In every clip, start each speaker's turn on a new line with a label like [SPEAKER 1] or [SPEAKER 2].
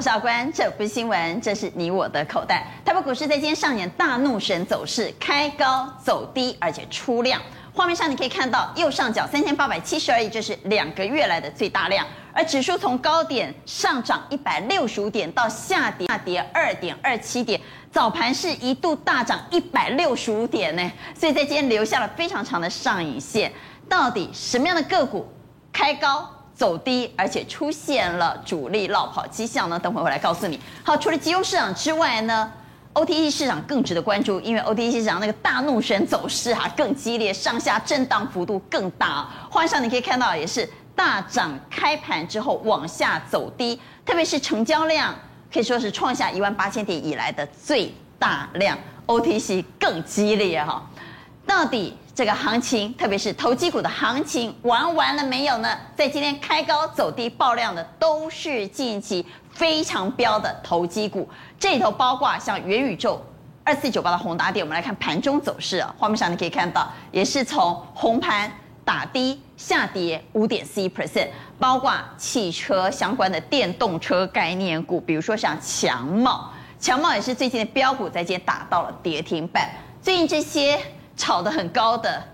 [SPEAKER 1] 我是阿关，这不是新闻，这是你我的口袋。台北股市在今天上演大怒神走势，开高走低，而且出量。画面上你可以看到右上角三千八百七十二亿，这是两个月来的最大量。而指数从高点上涨一百六十五点到下跌下跌二点二七点，早盘是一度大涨一百六十五点呢，所以在今天留下了非常长的上影线。到底什么样的个股开高走低，而且出现了主力落跑迹象呢？等会我来告诉你。好，除了集中市场之外呢？OTC 市场更值得关注，因为 OTC 市场那个大怒神走势哈、更激烈，上下震荡幅度更大。换上你可以看到，也是大涨开盘之后往下走低，特别是成交量可以说是创下一万八千点以来的最大量，OTC 更激烈哈。到底这个行情，特别是投机股的行情玩完了没有呢？在今天开高走低爆量的都是近期非常标的投机股，这里头包括像元宇宙二四九八的宏达电，我们来看盘中走势啊。画面上你可以看到，也是从红盘打低下跌五点四一 percent，包括汽车相关的电动车概念股，比如说像强茂，强茂也是最近的飙股，在今天打到了跌停板。最近这些炒得很高的，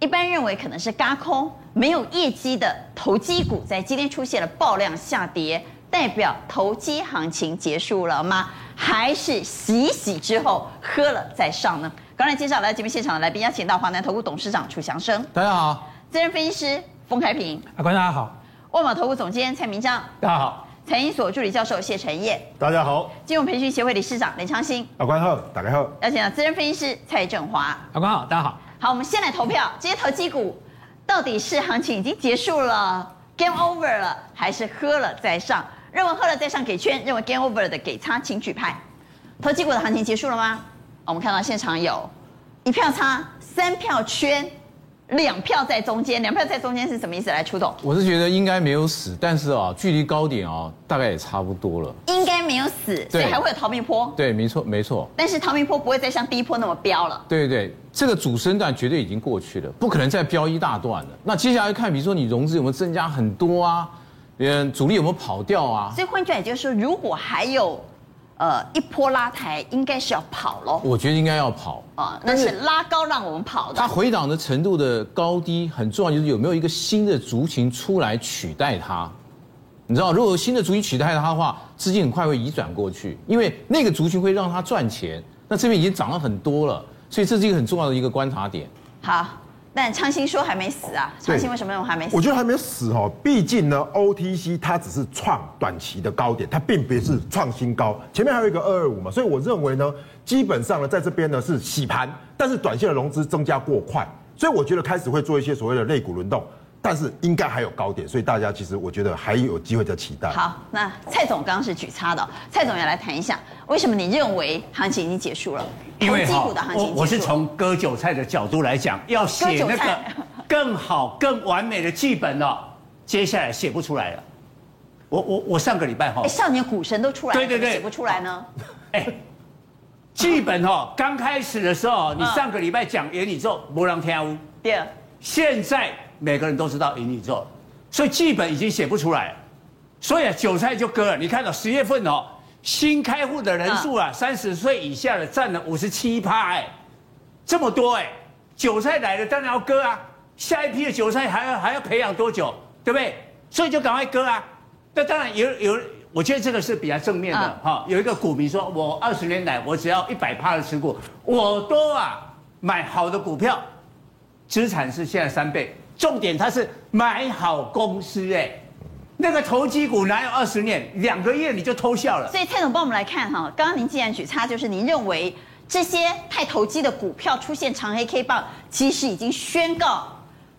[SPEAKER 1] 一般认为可能是嘎空没有业绩的投机股，在今天出现了爆量下跌。代表投机行情结束了吗？还是洗洗之后喝了再上呢？刚才介绍来节目现场的来宾，邀请到华南投顾董事长楚祥生，
[SPEAKER 2] 大家好；
[SPEAKER 1] 资深分析师封开平，
[SPEAKER 2] 观众大家好；
[SPEAKER 1] 万宝投顾总监蔡明章，
[SPEAKER 2] 大家好；
[SPEAKER 1] 财经所助理教授谢晨彦，
[SPEAKER 3] 大家好；
[SPEAKER 1] 金融培训协会理事长林昌兴，
[SPEAKER 3] 阿关好，大家好；
[SPEAKER 1] 邀请到资深分析师蔡振华，
[SPEAKER 2] 阿关好，大家好。
[SPEAKER 1] 好，我们先来投票，今天投机股到底是行情已经结束了，game over 了，还是喝了再上？认为喝了再上给圈，认为 game over 的给叉，请举牌。投机股的行情结束了吗？我们看到现场有一票叉，三票圈，两票在中间。两票在中间是什么意思？来，出动。
[SPEAKER 2] 我是觉得应该没有死，但是啊，距离高点啊，大概也差不多了。
[SPEAKER 1] 应该没有死，所以还会有逃命坡。
[SPEAKER 2] 对，没错，没错。
[SPEAKER 1] 但是逃命坡不会再像第一波那么飙了。
[SPEAKER 2] 对对，这个主升段绝对已经过去了，不可能再飙一大段了。那接下来看，比如说你融资有没有增加很多啊？嗯，主力有没有跑掉啊？
[SPEAKER 1] 所以换句话也就是说，如果还有，呃，一波拉抬，应该是要跑喽。
[SPEAKER 2] 我觉得应该要跑
[SPEAKER 1] 啊，那是拉高让我们跑的。
[SPEAKER 2] 它回档的程度的高低很重要，就是有没有一个新的族群出来取代它。你知道，如果有新的族群取代它的话，资金很快会移转过去，因为那个族群会让它赚钱。那这边已经涨了很多了，所以这是一个很重要的一个观察点。
[SPEAKER 1] 好。但昌兴说还没死啊？昌兴为什么认为还没死？
[SPEAKER 3] 我觉得还没死哦，毕竟呢，OTC 它只是创短期的高点，它并不是创新高。前面还有一个二二五嘛，所以我认为呢，基本上呢，在这边呢是洗盘，但是短线的融资增加过快，所以我觉得开始会做一些所谓的类股轮动。但是应该还有高点，所以大家其实我觉得还有机会在期待。
[SPEAKER 1] 好，那蔡总刚刚是举叉的，蔡总要来谈一下，为什么你认为行情已经结束了？
[SPEAKER 4] 因为哈，我我是从割韭菜的角度来讲，要写那个更好、更完美的剧本哦，接下来写不出来了。我我我上个礼拜哈，
[SPEAKER 1] 少年股神都出来了，
[SPEAKER 4] 对对对，
[SPEAKER 1] 写不出来呢？哎，
[SPEAKER 4] 剧本哈，刚开始的时候，你上个礼拜讲元宇宙，没人听有。
[SPEAKER 1] 对，
[SPEAKER 4] 现在。每个人都知道元宇宙，所以剧本已经写不出来，所以啊，韭菜就割了。你看到十月份哦，新开户的人数啊，三十岁以下的占了五十七趴，哎，这么多哎，韭菜来了当然要割啊。下一批的韭菜还要还要培养多久，对不对？所以就赶快割啊。那当然有有，我觉得这个是比较正面的哈。有一个股民说，我二十年来我只要一百趴的持股，我都啊买好的股票，资产是现在三倍。重点，它是买好公司哎，那个投机股哪有二十年？两个月你就偷笑了。
[SPEAKER 1] 所以蔡总帮我们来看哈，刚刚您既然举叉，就是您认为这些太投机的股票出现长黑 K 棒，其实已经宣告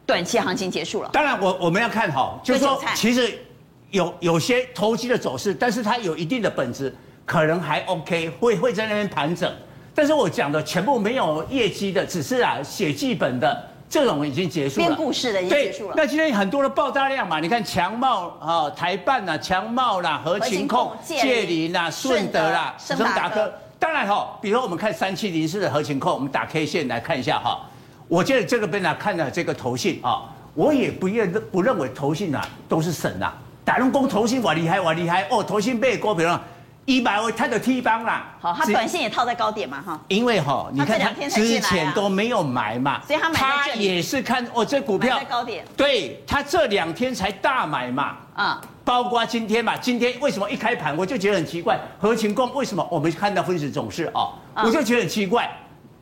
[SPEAKER 1] 短期行情结束了。
[SPEAKER 4] 当然，我我们要看好，就是说其实有有些投机的走势，但是它有一定的本质，可能还 OK，会会在那边盘整。但是我讲的全部没有业绩的，只是啊写剧本的。这种已经结束了，
[SPEAKER 1] 编故事的已经结束了。
[SPEAKER 4] 那今天很多的爆炸量嘛，你看强茂啊、台办呐、强茂啦、合情控、界林啦、顺德啦、升达科。当然哈，比如我们看三七零四的合情控，我们打 K 线来看一下哈。我觉得这个边呢，看了这个投信啊，我也不认不认为投信啊都是神呐。打龙工投信我厉害我厉害哦，投信被股票了，一百我他的 T 方啦。
[SPEAKER 1] 好，他短线也套在高点嘛哈。
[SPEAKER 4] 因为哈，你看他之前都没有买嘛，
[SPEAKER 1] 所以他买
[SPEAKER 4] 他也是看哦这股票
[SPEAKER 1] 在高点，
[SPEAKER 4] 对他这两天才大买嘛，啊，包括今天嘛，今天为什么一开盘我就觉得很奇怪，何勤工为什么？我们看到分时总是哦，我就觉得很奇怪，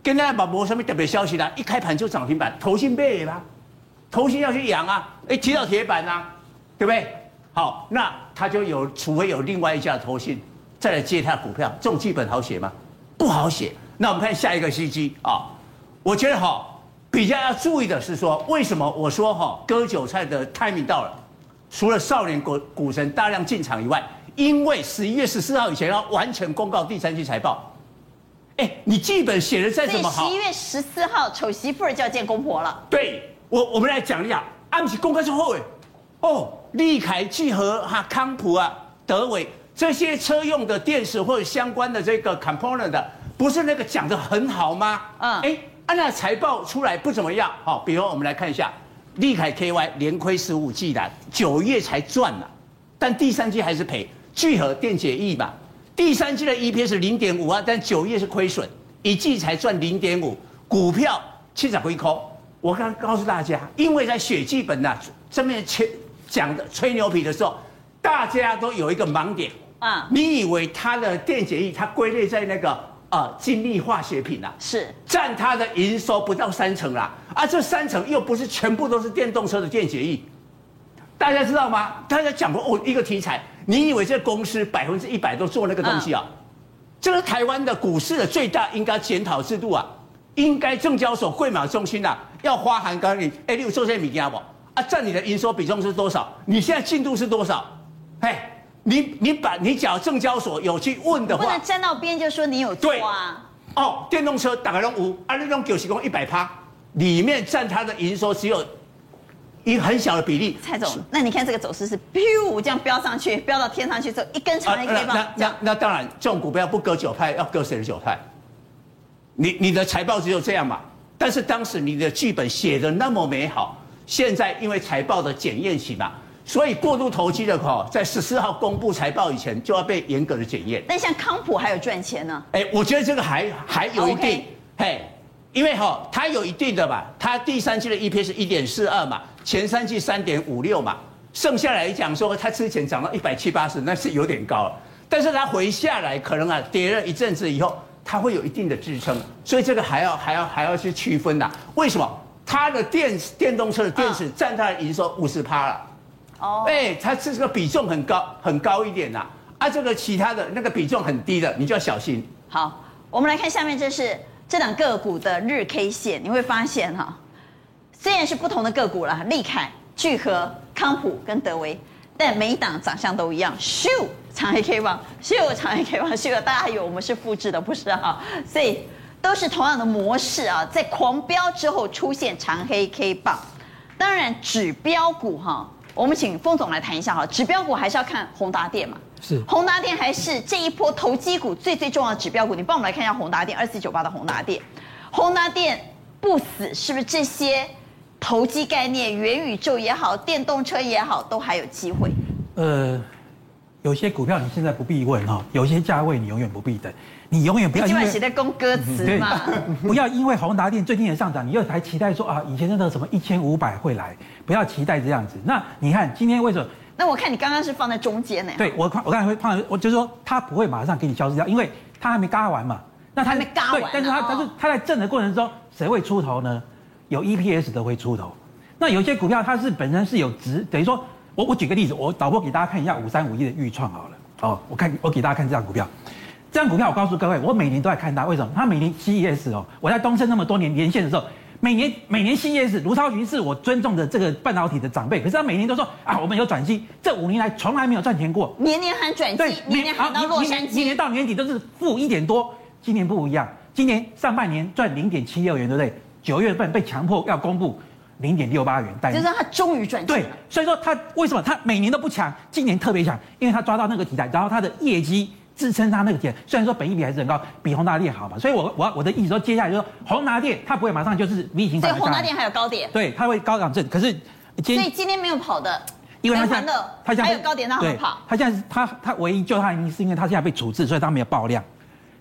[SPEAKER 4] 跟大家把没什么特别消息啦，一开盘就涨停板，投信背啦，投信要去养啊，哎，提到铁板啊，对不对？好，那他就有，除非有另外一家投信再来接他的股票，这种剧本好写吗？不好写。那我们看下一个 CG 啊，我觉得哈比较要注意的是说，为什么我说哈割韭菜的 timing 到了？除了少年股股神大量进场以外，因为十一月十四号以前要完成公告第三季财报。哎，你剧本写的再怎么好，
[SPEAKER 1] 十一月十四号丑媳妇儿就要见公婆了。
[SPEAKER 4] 对，我我们来讲一下，安琪公开之后，哎，哦。利凯、聚合、哈康普啊、德微这些车用的电池或者相关的这个 component 的，不是那个讲的很好吗？嗯，哎，按那财报出来不怎么样。好，比如我们来看一下，利凯 KY 连亏十五季的，九月才赚了，但第三季还是赔。聚合电解液吧，第三季的 EPS 是零点五啊，但九月是亏损，一季才赚零点五，股票七十回扣。我刚告诉大家，因为在雪基本呐这边切。讲的吹牛皮的时候，大家都有一个盲点啊！你以为它的电解液，它归类在那个呃精密化学品啊，
[SPEAKER 1] 是
[SPEAKER 4] 占它的营收不到三成啦，啊，这三成又不是全部都是电动车的电解液，大家知道吗？大家讲过哦，一个题材，你以为这公司百分之一百都做那个东西啊？这是台湾的股市的最大应该检讨制度啊，应该证交所柜买中心啊，要花函告你，哎，你有做这些物件不？啊，占你的营收比重是多少？你现在进度是多少？哎，你你把你假如证交所有去问的话，
[SPEAKER 1] 不能站到边就说你有错啊。
[SPEAKER 4] 哦，电动车大概都五，啊，那种九十公一百趴，里面占它的营收只有一个很小的比例。
[SPEAKER 1] 蔡总，那你看这个走势是咻这样飙上去，飙到天上去之后，一根长黑 K 棒。
[SPEAKER 4] 那那那当然，这种股票不割韭菜，要割谁的韭菜？你你的财报只有这样嘛？但是当时你的剧本写的那么美好。现在因为财报的检验期嘛，所以过度投机的哈，在十四号公布财报以前就要被严格的检验。
[SPEAKER 1] 那像康普还有赚钱呢？
[SPEAKER 4] 哎，我觉得这个还还有一定.嘿，因为哈，它有一定的吧，它第三季的 EPS 是一点四二嘛，前三季三点五六嘛，剩下来讲说它之前涨到一百七八十，那是有点高了，但是它回下来可能啊跌了一阵子以后，它会有一定的支撑，所以这个还要还要还要去区分呐，为什么？它的电电动车的电池占它的营收五十趴了，哦，哎，它这个比重很高很高一点呐，啊，这个其他的那个比重很低的，你就要小心。
[SPEAKER 1] 好，我们来看下面，这是这档个股的日 K 线，你会发现哈，虽然是不同的个股啦，利凯、聚合、康普跟德维，但每一档长相都一样，咻，长黑 K 棒，咻，长黑 K 棒，咻，大家以为我们是复制的，不是哈，所以。都是同样的模式啊，在狂飙之后出现长黑 K 棒。当然，指标股哈，我们请丰总来谈一下哈。指标股还是要看宏达电嘛？
[SPEAKER 5] 是。
[SPEAKER 1] 宏达电还是这一波投机股最最重要的指标股？你帮我们来看一下宏达电二四九八的宏达电。宏达电不死，是不是这些投机概念、元宇宙也好、电动车也好，都还有机会？呃，
[SPEAKER 5] 有些股票你现在不必问哈，有些价位你永远不必等。你永远不要因为
[SPEAKER 1] 写在攻歌词嘛，
[SPEAKER 5] 不要因为宏达电最近也上涨，你又还期待说啊，以前那个什么一千五百会来，不要期待这样子。那你看今天为什么？
[SPEAKER 1] 那我看你刚刚是放在中间呢？
[SPEAKER 5] 对，我看我刚才会放，我就是说它不会马上给你消失掉，因为它还没嘎完嘛。
[SPEAKER 1] 那它还没嘎完，
[SPEAKER 5] 但是它它是它在震的过程中，谁会出头呢？有 EPS 的会出头。那有些股票它是本身是有值，等于说我我举个例子，我导播给大家看一下五三五一的预创好了。哦，我看我给大家看这张股票。这张股票，我告诉各位，我每年都在看它。为什么？它每年 CES 哦，我在东升那么多年连线的时候，每年每年 CES，卢超群是我尊重的这个半导体的长辈，可是他每年都说啊，我们有转机，这五年来从来没有赚钱过，
[SPEAKER 1] 年年喊转机，对，年年喊到洛杉矶，
[SPEAKER 5] 年年到年底都是负一点多，今年不一样，今年上半年赚零点七六元，对不对？九月份被强迫要公布零点六八元，但
[SPEAKER 1] 就是他终于转机。
[SPEAKER 5] 对，所以说他为什么他每年都不强，今年特别强，因为他抓到那个题材，然后他的业绩。支撑它那个点，虽然说本益比还是很高，比宏达电好嘛，所以我我我的意思说，接下来就说宏达电它不会马上就是 V 型反弹，
[SPEAKER 1] 所以宏达电还有高点，
[SPEAKER 5] 对，它会高涨震，可是
[SPEAKER 1] 今所以今天没有跑的，
[SPEAKER 5] 因为他
[SPEAKER 1] 连环的还有高点让他们跑。
[SPEAKER 5] 他现在是他他唯一救他原因是因为他现在被处置，所以他没有爆量。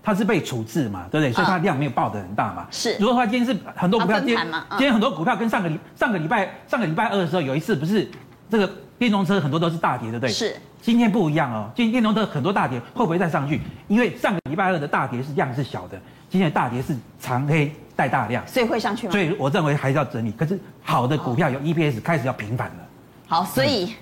[SPEAKER 5] 他是被处置嘛，对不对？所以他量没有爆的很大嘛。
[SPEAKER 1] 是。
[SPEAKER 5] 如果说他今天是很多股票，今天
[SPEAKER 1] 今
[SPEAKER 5] 天很多股票跟上个礼上个礼拜上个礼拜二的时候有一次不是这个电动车很多都是大跌，对不对？
[SPEAKER 1] 是。
[SPEAKER 5] 今天不一样哦，今天电动车很多大跌，会不会再上去？因为上个礼拜二的大跌是量是小的，今天的大跌是长黑带大量，
[SPEAKER 1] 所以会上去吗？
[SPEAKER 5] 所以我认为还是要整理。可是好的股票有 EPS 开始要平反了。
[SPEAKER 1] 好，所以。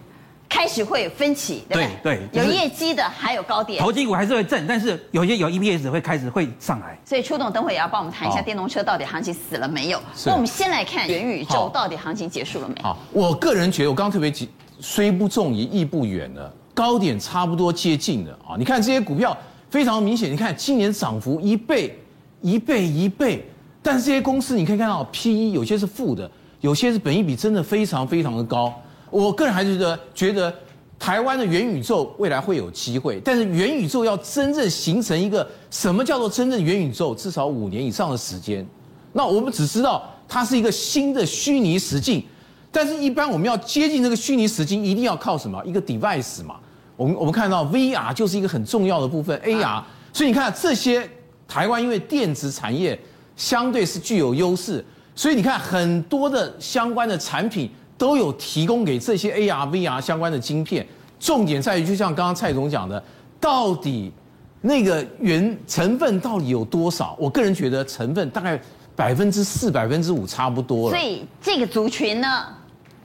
[SPEAKER 1] 开始会有分歧，对不对？对，有业绩的还有高点，
[SPEAKER 5] 投机股还是会震，但是有些有 EPS 会开始会上来。
[SPEAKER 1] 所以初董等会也要帮我们谈一下电动车到底行情死了没有？那我们先来看元宇宙到底行情结束了没？
[SPEAKER 2] 好，我个人觉得我刚刚特别急，虽不中也亦不远了，高点差不多接近了啊！你看这些股票非常明显，你看今年涨幅一倍、一倍、一倍，但是这些公司你可以看到 PE 有些是负的，有些是本益比真的非常非常的高。我个人还是觉得，觉得台湾的元宇宙未来会有机会，但是元宇宙要真正形成一个什么叫做真正元宇宙，至少五年以上的时间。那我们只知道它是一个新的虚拟实境，但是一般我们要接近这个虚拟实境，一定要靠什么？一个 device 嘛。我们我们看到 VR 就是一个很重要的部分，AR。所以你看这些台湾因为电子产业相对是具有优势，所以你看很多的相关的产品。都有提供给这些 AR、VR 相关的晶片，重点在于，就像刚刚蔡总讲的，到底那个原成分到底有多少？我个人觉得成分大概百分之四、百分之五差不多了。
[SPEAKER 1] 所以这个族群呢，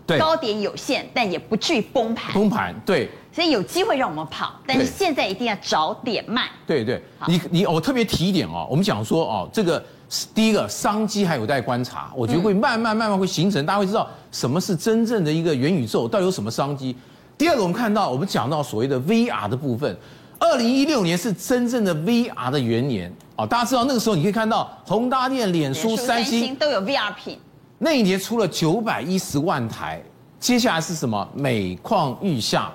[SPEAKER 1] 对，高点有限，但也不至于崩盘。
[SPEAKER 2] 崩盘，对。
[SPEAKER 1] 所以有机会让我们跑，但是现在一定要早点卖。
[SPEAKER 2] 对对，你你我特别提一点哦，我们讲说哦，这个。第一个商机还有待观察，我觉得会慢慢慢慢会形成，大家会知道什么是真正的一个元宇宙，到底有什么商机。第二个，我们看到我们讲到所谓的 VR 的部分，二零一六年是真正的 VR 的元年哦，大家知道那个时候你可以看到宏达电、脸书、三星
[SPEAKER 1] 都有 VR 品，
[SPEAKER 2] 那一年出了九百一十万台，接下来是什么？每况愈下。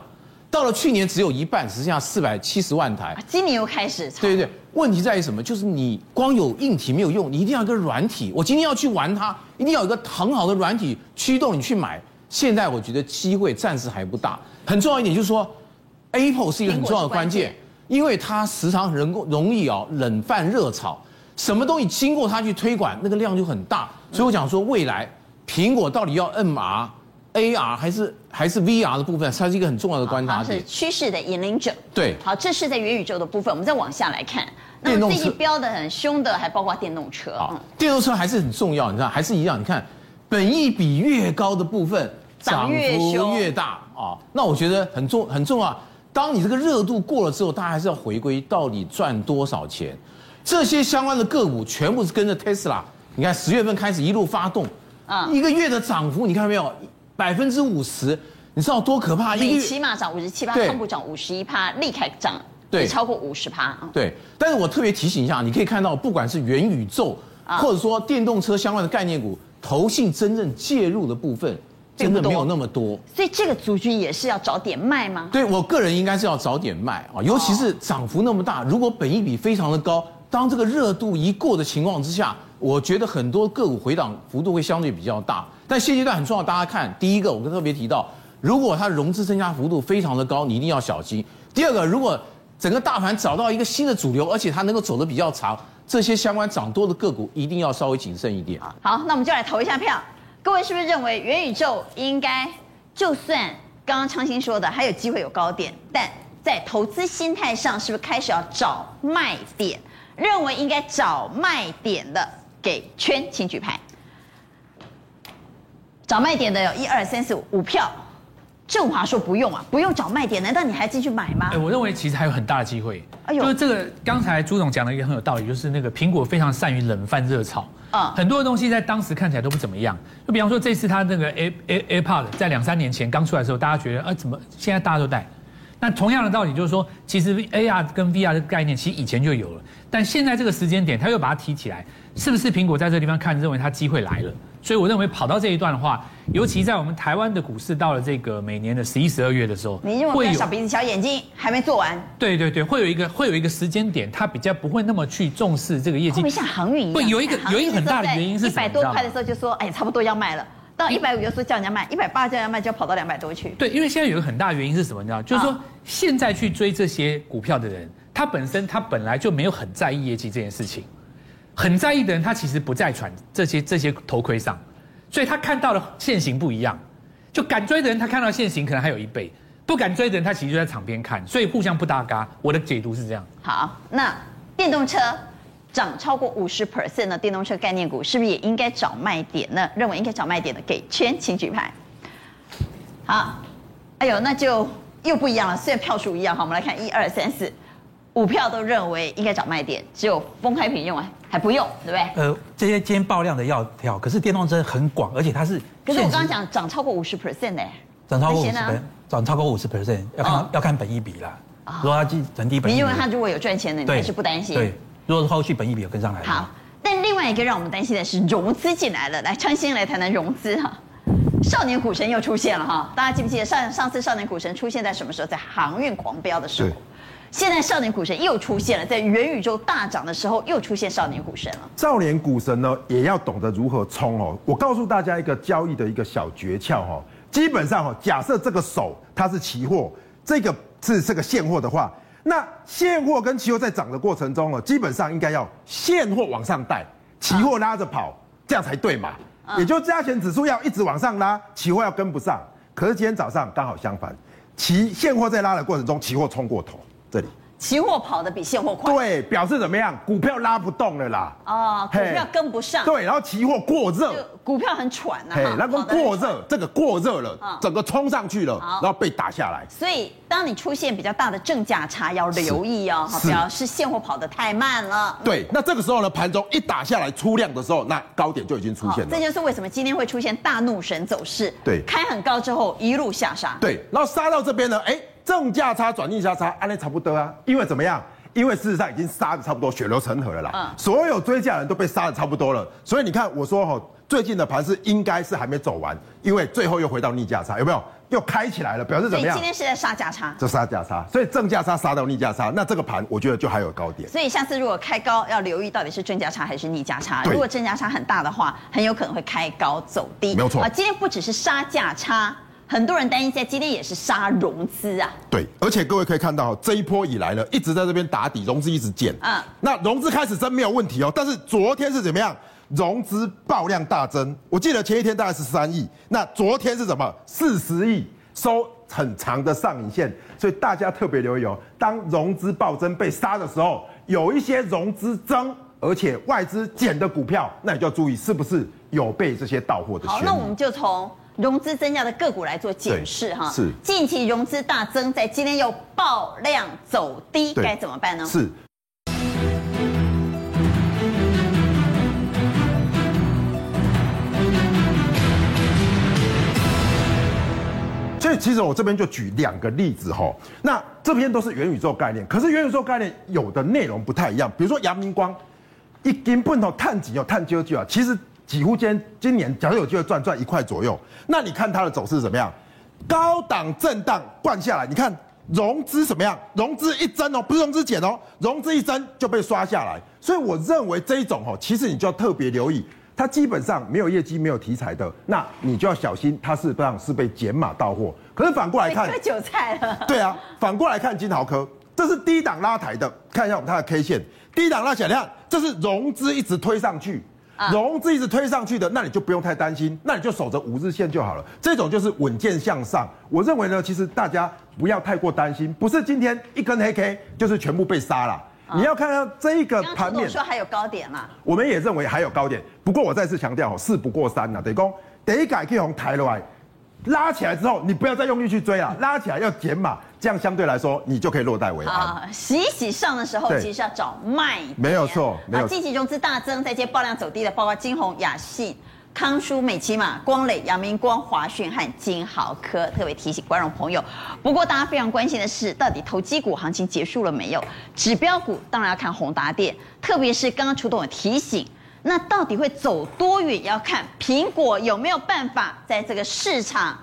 [SPEAKER 2] 到了去年只有一半，只剩下四百七十万台。
[SPEAKER 1] 今年又开始。
[SPEAKER 2] 对对对，问题在于什么？就是你光有硬体没有用，你一定要一个软体。我今天要去玩它，一定要有一个很好的软体驱动你去买。现在我觉得机会暂时还不大。很重要一点就是说，Apple 是一个很重要的关键，因为它时常很容易哦冷饭热炒，什么东西经过它去推广，那个量就很大。所以我讲说，未来苹果到底要 MR。AR 还是还是 VR 的部分，它是一个很重要的观察点，
[SPEAKER 1] 是趋势的引领者。
[SPEAKER 2] 对，
[SPEAKER 1] 好，这是在元宇宙的部分，我们再往下来看。那么这些飙的很凶的，还包括电动车。
[SPEAKER 2] 啊，电动车还是很重要，你知道，还是一样。你看，本益比越高的部分，涨幅越大啊。那我觉得很重很重要。当你这个热度过了之后，大家还是要回归到底赚多少钱。这些相关的个股全部是跟着 Tesla。你看十月份开始一路发动，啊，一个月的涨幅，你看到没有？百分之五十，你知道多可怕？
[SPEAKER 1] 一个起码涨五十七趴，康普涨五十一趴，立凯涨对超过五十趴。
[SPEAKER 2] 对，但是我特别提醒一下，你可以看到，不管是元宇宙，或者说电动车相关的概念股，投信真正介入的部分，真的没有那么多。
[SPEAKER 1] 所以这个族群也是要早点卖吗？
[SPEAKER 2] 对我个人应该是要早点卖啊，尤其是涨幅那么大，如果本益比非常的高，当这个热度一过的情况之下，我觉得很多个股回档幅度会相对比较大。但现阶段很重要，大家看，第一个，我特别提到，如果它融资增加幅度非常的高，你一定要小心。第二个，如果整个大盘找到一个新的主流，而且它能够走得比较长，这些相关涨多的个股一定要稍微谨慎一点啊。
[SPEAKER 1] 好，那我们就来投一下票。各位是不是认为元宇宙应该，就算刚刚昌兴说的还有机会有高点，但在投资心态上是不是开始要找卖点？认为应该找卖点的，给圈，请举牌。找卖点的有一二三四五五票，正华说不用啊，不用找卖点，难道你还进去买吗？
[SPEAKER 6] 哎，我认为其实还有很大的机会。哎呦，就是这个刚才朱总讲的一个很有道理，就是那个苹果非常善于冷饭热炒啊，很多的东西在当时看起来都不怎么样。就比方说这次它那个 A A AirPod 在两三年前刚出来的时候，大家觉得啊怎么现在大家都戴？那同样的道理就是说，其实 AR 跟 VR 的概念其实以前就有了，但现在这个时间点他又把它提起来，是不是苹果在这个地方看认为它机会来了？所以我认为跑到这一段的话，尤其在我们台湾的股市到了这个每年的十一、十二月的时候，
[SPEAKER 1] 你认为小鼻子小眼睛还没做完？
[SPEAKER 6] 对对对，会有一个会有一个时间点，它比较不会那么去重视这个业绩。
[SPEAKER 1] 会像航运一样，
[SPEAKER 6] 会有一个有一个很大的原因是
[SPEAKER 1] 一百多块的时候就说，哎，差不多要卖了。到一百五就说叫人家卖，一百八叫人家卖，就要跑到两百多去。
[SPEAKER 6] 对，因为现在有个很大原因是什么？你知道，就是说现在去追这些股票的人，他本身他本来就没有很在意业绩这件事情，很在意的人他其实不在传这些这些头盔上，所以他看到的现形不一样。就敢追的人，他看到现形可能还有一倍；不敢追的人，他其实就在场边看，所以互相不搭嘎。我的解读是这样。
[SPEAKER 1] 好，那电动车涨超过五十 percent 的电动车概念股，是不是也应该找卖点呢？认为应该找卖点的，给圈，请举牌。好，哎呦，那就又不一样了。虽然票数一样，好，我们来看一二三四五票都认为应该找卖点，只有封开平用啊还不用，对不对？
[SPEAKER 5] 呃，这些今天爆量的要跳，可是电动车很广，而且它是。
[SPEAKER 1] 可是我刚刚讲涨超过五十 percent 呢，
[SPEAKER 5] 涨超过五十 percent，涨超过五十 percent，要看、哦、要看本益比啦。如果它进整体本
[SPEAKER 1] 你认为它如果有赚钱的，你还是不担心？
[SPEAKER 5] 对，如果后续本益比有跟上来。
[SPEAKER 1] 好，但另外一个让我们担心的是融资进来了。来，昌兴来谈谈融资哈。少年股神又出现了哈，大家记不记得上上次少年股神出现在什么时候？在航运狂飙的时候。现在少年股神又出现了，在元宇宙大涨的时候又出现少年股神了。
[SPEAKER 3] 少年股神呢，也要懂得如何冲哦。我告诉大家一个交易的一个小诀窍哈，基本上哈，假设这个手它是期货，这个是这个现货的话，那现货跟期货在涨的过程中哦，基本上应该要现货往上带，期货拉着跑，这样才对嘛。也就加权指数要一直往上拉，期货要跟不上。可是今天早上刚好相反，期现货在拉的过程中，期货冲过头。这里，
[SPEAKER 1] 期货跑得比现货快，
[SPEAKER 3] 对，表示怎么样？股票拉不动了啦，
[SPEAKER 1] 哦，股票跟不上，
[SPEAKER 3] 对，然后期货过热，
[SPEAKER 1] 股票很喘呐，
[SPEAKER 3] 嘿，那个过热，这个过热了，整个冲上去了，然后被打下来。
[SPEAKER 1] 所以，当你出现比较大的正价差，要留意哦，表示现货跑得太慢了。
[SPEAKER 3] 对，那这个时候呢，盘中一打下来出量的时候，那高点就已经出现了。
[SPEAKER 1] 这就是为什么今天会出现大怒神走势，
[SPEAKER 3] 对，
[SPEAKER 1] 开很高之后一路下杀，
[SPEAKER 3] 对，然后杀到这边呢，哎。正价差转逆价差，按呢差不多啊，因为怎么样？因为事实上已经杀的差不多，血流成河了啦。嗯，所有追价人都被杀的差不多了，所以你看，我说哈，最近的盘是应该是还没走完，因为最后又回到逆价差，有没有？又开起来了，表示怎么样？
[SPEAKER 1] 今天是在杀价差，
[SPEAKER 3] 就杀价差，所以正价差杀到逆价差，那这个盘我觉得就还有高点。
[SPEAKER 1] 所以下次如果开高，要留意到底是正价差还是逆价差。如果正价差很大的话，很有可能会开高走低。
[SPEAKER 3] 没有错啊，
[SPEAKER 1] 今天不只是杀价差。很多人担心，在今天也是杀融资啊。
[SPEAKER 3] 对，而且各位可以看到，这一波以来呢，一直在这边打底，融资一直减。嗯，那融资开始增没有问题哦，但是昨天是怎么样？融资爆量大增，我记得前一天大概是三亿，那昨天是什么？四十亿，收很长的上影线。所以大家特别留意哦，当融资暴增被杀的时候，有一些融资增而且外资减的股票，那你就要注意是不是有被这些到货的。
[SPEAKER 1] 好，那我们就从。融资增加的个股来做解释哈，是近期融资大增，在今天又爆量走低，该怎么办呢？
[SPEAKER 3] 是。所以其实我这边就举两个例子哈，那这边都是元宇宙概念，可是元宇宙概念有的内容不太一样，比如说阳明光，一根棍头探几哦，探究就啊，其实。几乎今今年假如有机会赚赚一块左右，那你看它的走势怎么样？高档震荡灌下来，你看融资怎么样？融资一增哦，不是融资减哦，融资一增就被刷下来。所以我认为这一种哦，其实你就要特别留意，它基本上没有业绩、没有题材的，那你就要小心，它是不是被减码到货。可是反过来看，
[SPEAKER 1] 割韭菜了。
[SPEAKER 3] 对啊，反过来看金豪科，这是低档拉抬的，看一下我们它的 K 线，低档拉起来，你看这是融资一直推上去。融资一直推上去的，那你就不用太担心，那你就守着五日线就好了。这种就是稳健向上。我认为呢，其实大家不要太过担心，不是今天一根黑 K 就是全部被杀了。你要看到这一个盘面，
[SPEAKER 1] 说还有高点嘛？
[SPEAKER 3] 我们也认为还有高点，不过我再次强调，事不过三呐。等于说，第一改可以从抬来，拉起来之后，你不要再用力去追了，拉起来要减码。这样相对来说，你就可以落袋为安。
[SPEAKER 1] 洗洗上的时候，其实要找卖点。
[SPEAKER 3] 没有错，没有。
[SPEAKER 1] 近期融资大增，在接爆量走低的，包括金鸿、雅信、康舒、美琪玛、光磊、阳明光、华讯和金豪科。特别提醒观众朋友，不过大家非常关心的是，到底投机股行情结束了没有？指标股当然要看宏达电，特别是刚刚楚董的提醒，那到底会走多远？要看苹果有没有办法在这个市场。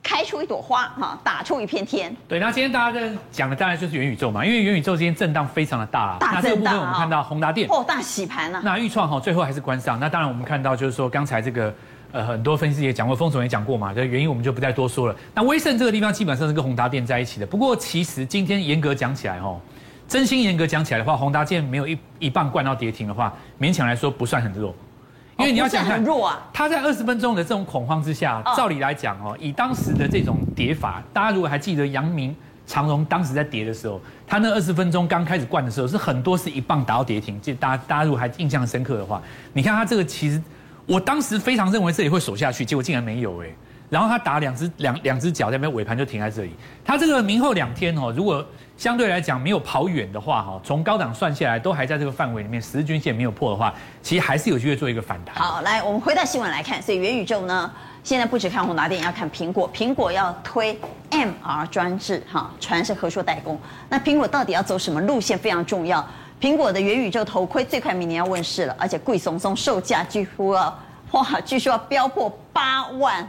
[SPEAKER 1] 开出一朵花，哈，打出一片天。
[SPEAKER 6] 对，那今天大家在讲的当然就是元宇宙嘛，因为元宇宙今天震荡非常的大。
[SPEAKER 1] 大震荡。
[SPEAKER 6] 那这个部分我们看到宏达电，
[SPEAKER 1] 哦，大洗盘了。
[SPEAKER 6] 那钰创哈最后还是关上。那当然我们看到就是说刚才这个呃很多分析也讲过，丰总也讲过嘛，这原因我们就不再多说了。那威盛这个地方基本上是跟宏达电在一起的。不过其实今天严格讲起来哦，真心严格讲起来的话，宏达电没有一一棒灌到跌停的话，勉强来说不算很弱。因为你要想看，
[SPEAKER 1] 弱啊！
[SPEAKER 6] 他在二十分钟的这种恐慌之下，照理来讲哦，以当时的这种跌法，大家如果还记得阳明、长荣当时在跌的时候，他那二十分钟刚开始灌的时候，是很多是一棒打到跌停。就大家大家如果还印象深刻的话，你看他这个其实，我当时非常认为这里会守下去，结果竟然没有哎。然后他打两只两两只脚在那边尾盘就停在这里。他这个明后两天哦，如果相对来讲没有跑远的话哈，从高档算下来都还在这个范围里面，十日均线没有破的话，其实还是有机会做一个反弹。
[SPEAKER 1] 好，来我们回到新闻来看，所以元宇宙呢，现在不只看宏达电，要看苹果，苹果要推 MR 专制哈，传是和硕代工。那苹果到底要走什么路线非常重要。苹果的元宇宙头盔最快明年要问世了，而且贵松松，售价几乎要哇，据说要飙破八万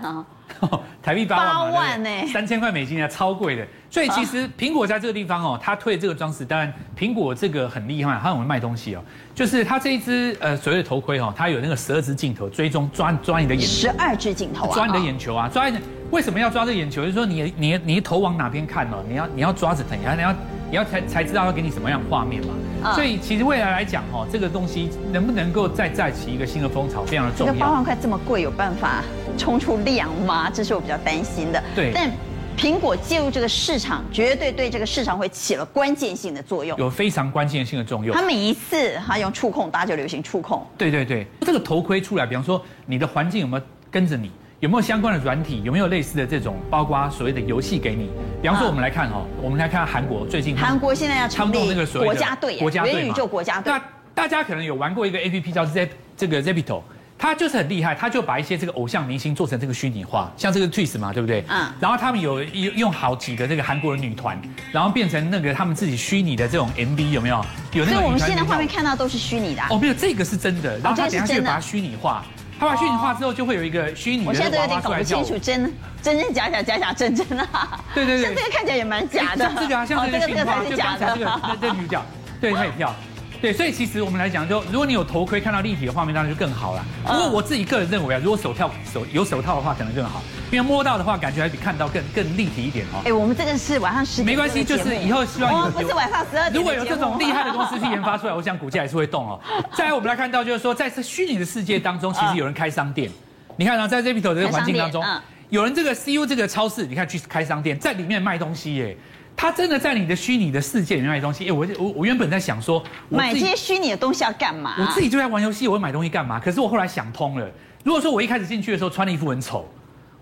[SPEAKER 1] 哈。
[SPEAKER 6] 台币八万
[SPEAKER 1] 呢，
[SPEAKER 6] 三千块美金啊，超贵的。所以其实苹果在这个地方哦，它推这个装饰，当然苹果这个很厉害，它很会卖东西哦。就是它这一支呃所谓的头盔哦，它有那个十二支镜头追踪抓抓你的眼球，
[SPEAKER 1] 十二支镜头啊，
[SPEAKER 6] 抓你的眼球啊，抓你。为什么要抓这个眼球？就是说你你你头往哪边看哦，你要你要抓着它，你要你要你要才才知道要给你什么样的画面嘛。所以其实未来来讲哦，这个东西能不能够再再起一个新的风潮，非常的重要。
[SPEAKER 1] 这个八万块这么贵，有办法冲出量吗？这是我比较担心的。
[SPEAKER 6] 对，
[SPEAKER 1] 但。苹果介入这个市场，绝对对这个市场会起了关键性的作用，
[SPEAKER 6] 有非常关键性的作用。
[SPEAKER 1] 它每一次它用触控，大家就流行触控。
[SPEAKER 6] 对对对，这个头盔出来，比方说你的环境有没有跟着你，有没有相关的软体，有没有类似的这种，包括所谓的游戏给你。比方说，我们来看哈，我们来看韩国最近，
[SPEAKER 1] 韩国现在要成立那个国家队，
[SPEAKER 6] 国家队
[SPEAKER 1] 元宇宙国家队。
[SPEAKER 6] 那大家可能有玩过一个 APP 叫 Z 这个 Zepeto。他就是很厉害，他就把一些这个偶像明星做成这个虚拟化，像这个 Twist 嘛，对不对？嗯。然后他们有用好几个这个韩国的女团，然后变成那个他们自己虚拟的这种 MV，有没有？有那个。
[SPEAKER 1] 所以我们现在画面看到都是虚拟的。
[SPEAKER 6] 哦，没有，这个是真的。然后他等下去把它虚拟化，他把虚拟化之后就会有一个虚拟的。我
[SPEAKER 1] 现在都有点搞不清楚真真真假假假假真真啊。
[SPEAKER 6] 对对对。
[SPEAKER 1] 像 这个看起来也蛮假的。
[SPEAKER 6] 这个啊，像这个虚拟化，就刚才这个这女角，对，她也跳。对，所以其实我们来讲，就如果你有头盔看到立体的画面，当然就更好了。不过我自己个人认为啊，如果手套手有手套的话，可能更好，因为摸到的话，感觉还比看到更更立体一点哦。
[SPEAKER 1] 哎，我们这个是晚上十点。
[SPEAKER 6] 没关系，就是以后希望有。
[SPEAKER 1] 不是晚上十二点。
[SPEAKER 6] 如果有这种厉害的公司去研发出来，我想股价还是会动哦。再来，我们来看到就是说，在这虚拟的世界当中，其实有人开商店。你看啊，在 Zepeto 的这个环境当中，有人这个 CU 这个超市，你看去开商店，在里面卖东西耶。他真的在你的虚拟的世界里面卖东西，哎，我我我原本在想说，
[SPEAKER 1] 买这些虚拟的东西要干嘛？
[SPEAKER 6] 我自己就在玩游戏，我会买东西干嘛？可是我后来想通了，如果说我一开始进去的时候穿的衣服很丑，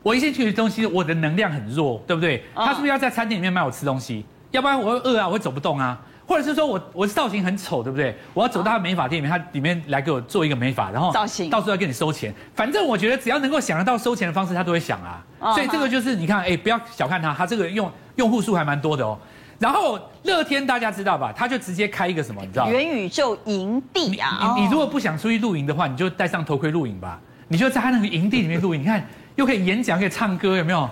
[SPEAKER 6] 我一进去的东西我的能量很弱，对不对？他是不是要在餐厅里面卖我吃东西？要不然我会饿啊，我会走不动啊。或者是说我我造型很丑，对不对？我要走到他美发店里面，他里面来给我做一个美发，然后造型到时候要跟你收钱。反正我觉得只要能够想得到收钱的方式，他都会想啊。所以这个就是你看，哎，不要小看他，他这个用用户数还蛮多的哦。然后乐天大家知道吧？他就直接开一个什么，你知道？
[SPEAKER 1] 元宇宙营地啊！
[SPEAKER 6] 你你如果不想出去露营的话，你就戴上头盔露营吧。你就在他那个营地里面露营，你看又可以演讲，可以唱歌，有没有？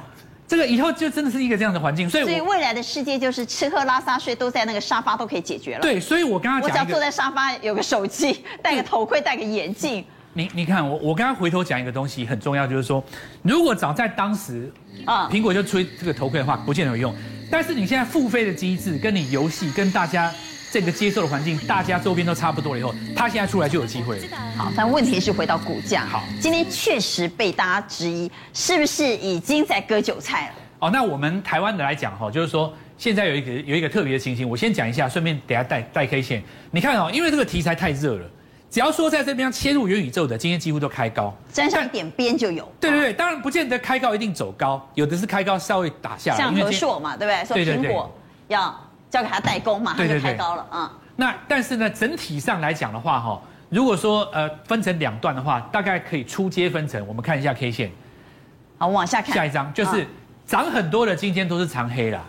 [SPEAKER 6] 这个以后就真的是一个这样的环境。所以
[SPEAKER 1] 所以未来的世界就是吃喝拉撒睡都在那个沙发都可以解决了。
[SPEAKER 6] 对，所以我刚刚讲，
[SPEAKER 1] 我只要坐在沙发，有个手机，戴个头盔，戴个眼镜。
[SPEAKER 6] 你你看我我刚刚回头讲一个东西很重要，就是说，如果早在当时啊，苹果就吹这个头盔的话，不见得有用。但是你现在付费的机制，跟你游戏跟大家这个接受的环境，大家周边都差不多了以后，它现在出来就有机会。
[SPEAKER 1] 好，但问题是回到股价。好，今天确实被大家质疑，是不是已经在割韭菜了？
[SPEAKER 6] 哦，那我们台湾的来讲哈，就是说现在有一个有一个特别的情形，我先讲一下，顺便等下带带 K 线。你看哦，因为这个题材太热了。只要说在这边切入元宇宙的，今天几乎都开高，
[SPEAKER 1] 沾上一点边就有。
[SPEAKER 6] 对对对，当然不见得开高一定走高，有的是开高稍微打下来。
[SPEAKER 1] 像和硕嘛，对不对？说苹果要交给他代工嘛，他就开高了啊。
[SPEAKER 6] 那但是呢，整体上来讲的话，哈，如果说呃分成两段的话，大概可以出阶分成，我们看一下 K 线。
[SPEAKER 1] 好，我往下看。
[SPEAKER 6] 下一张就是涨很多的，今天都是长黑了。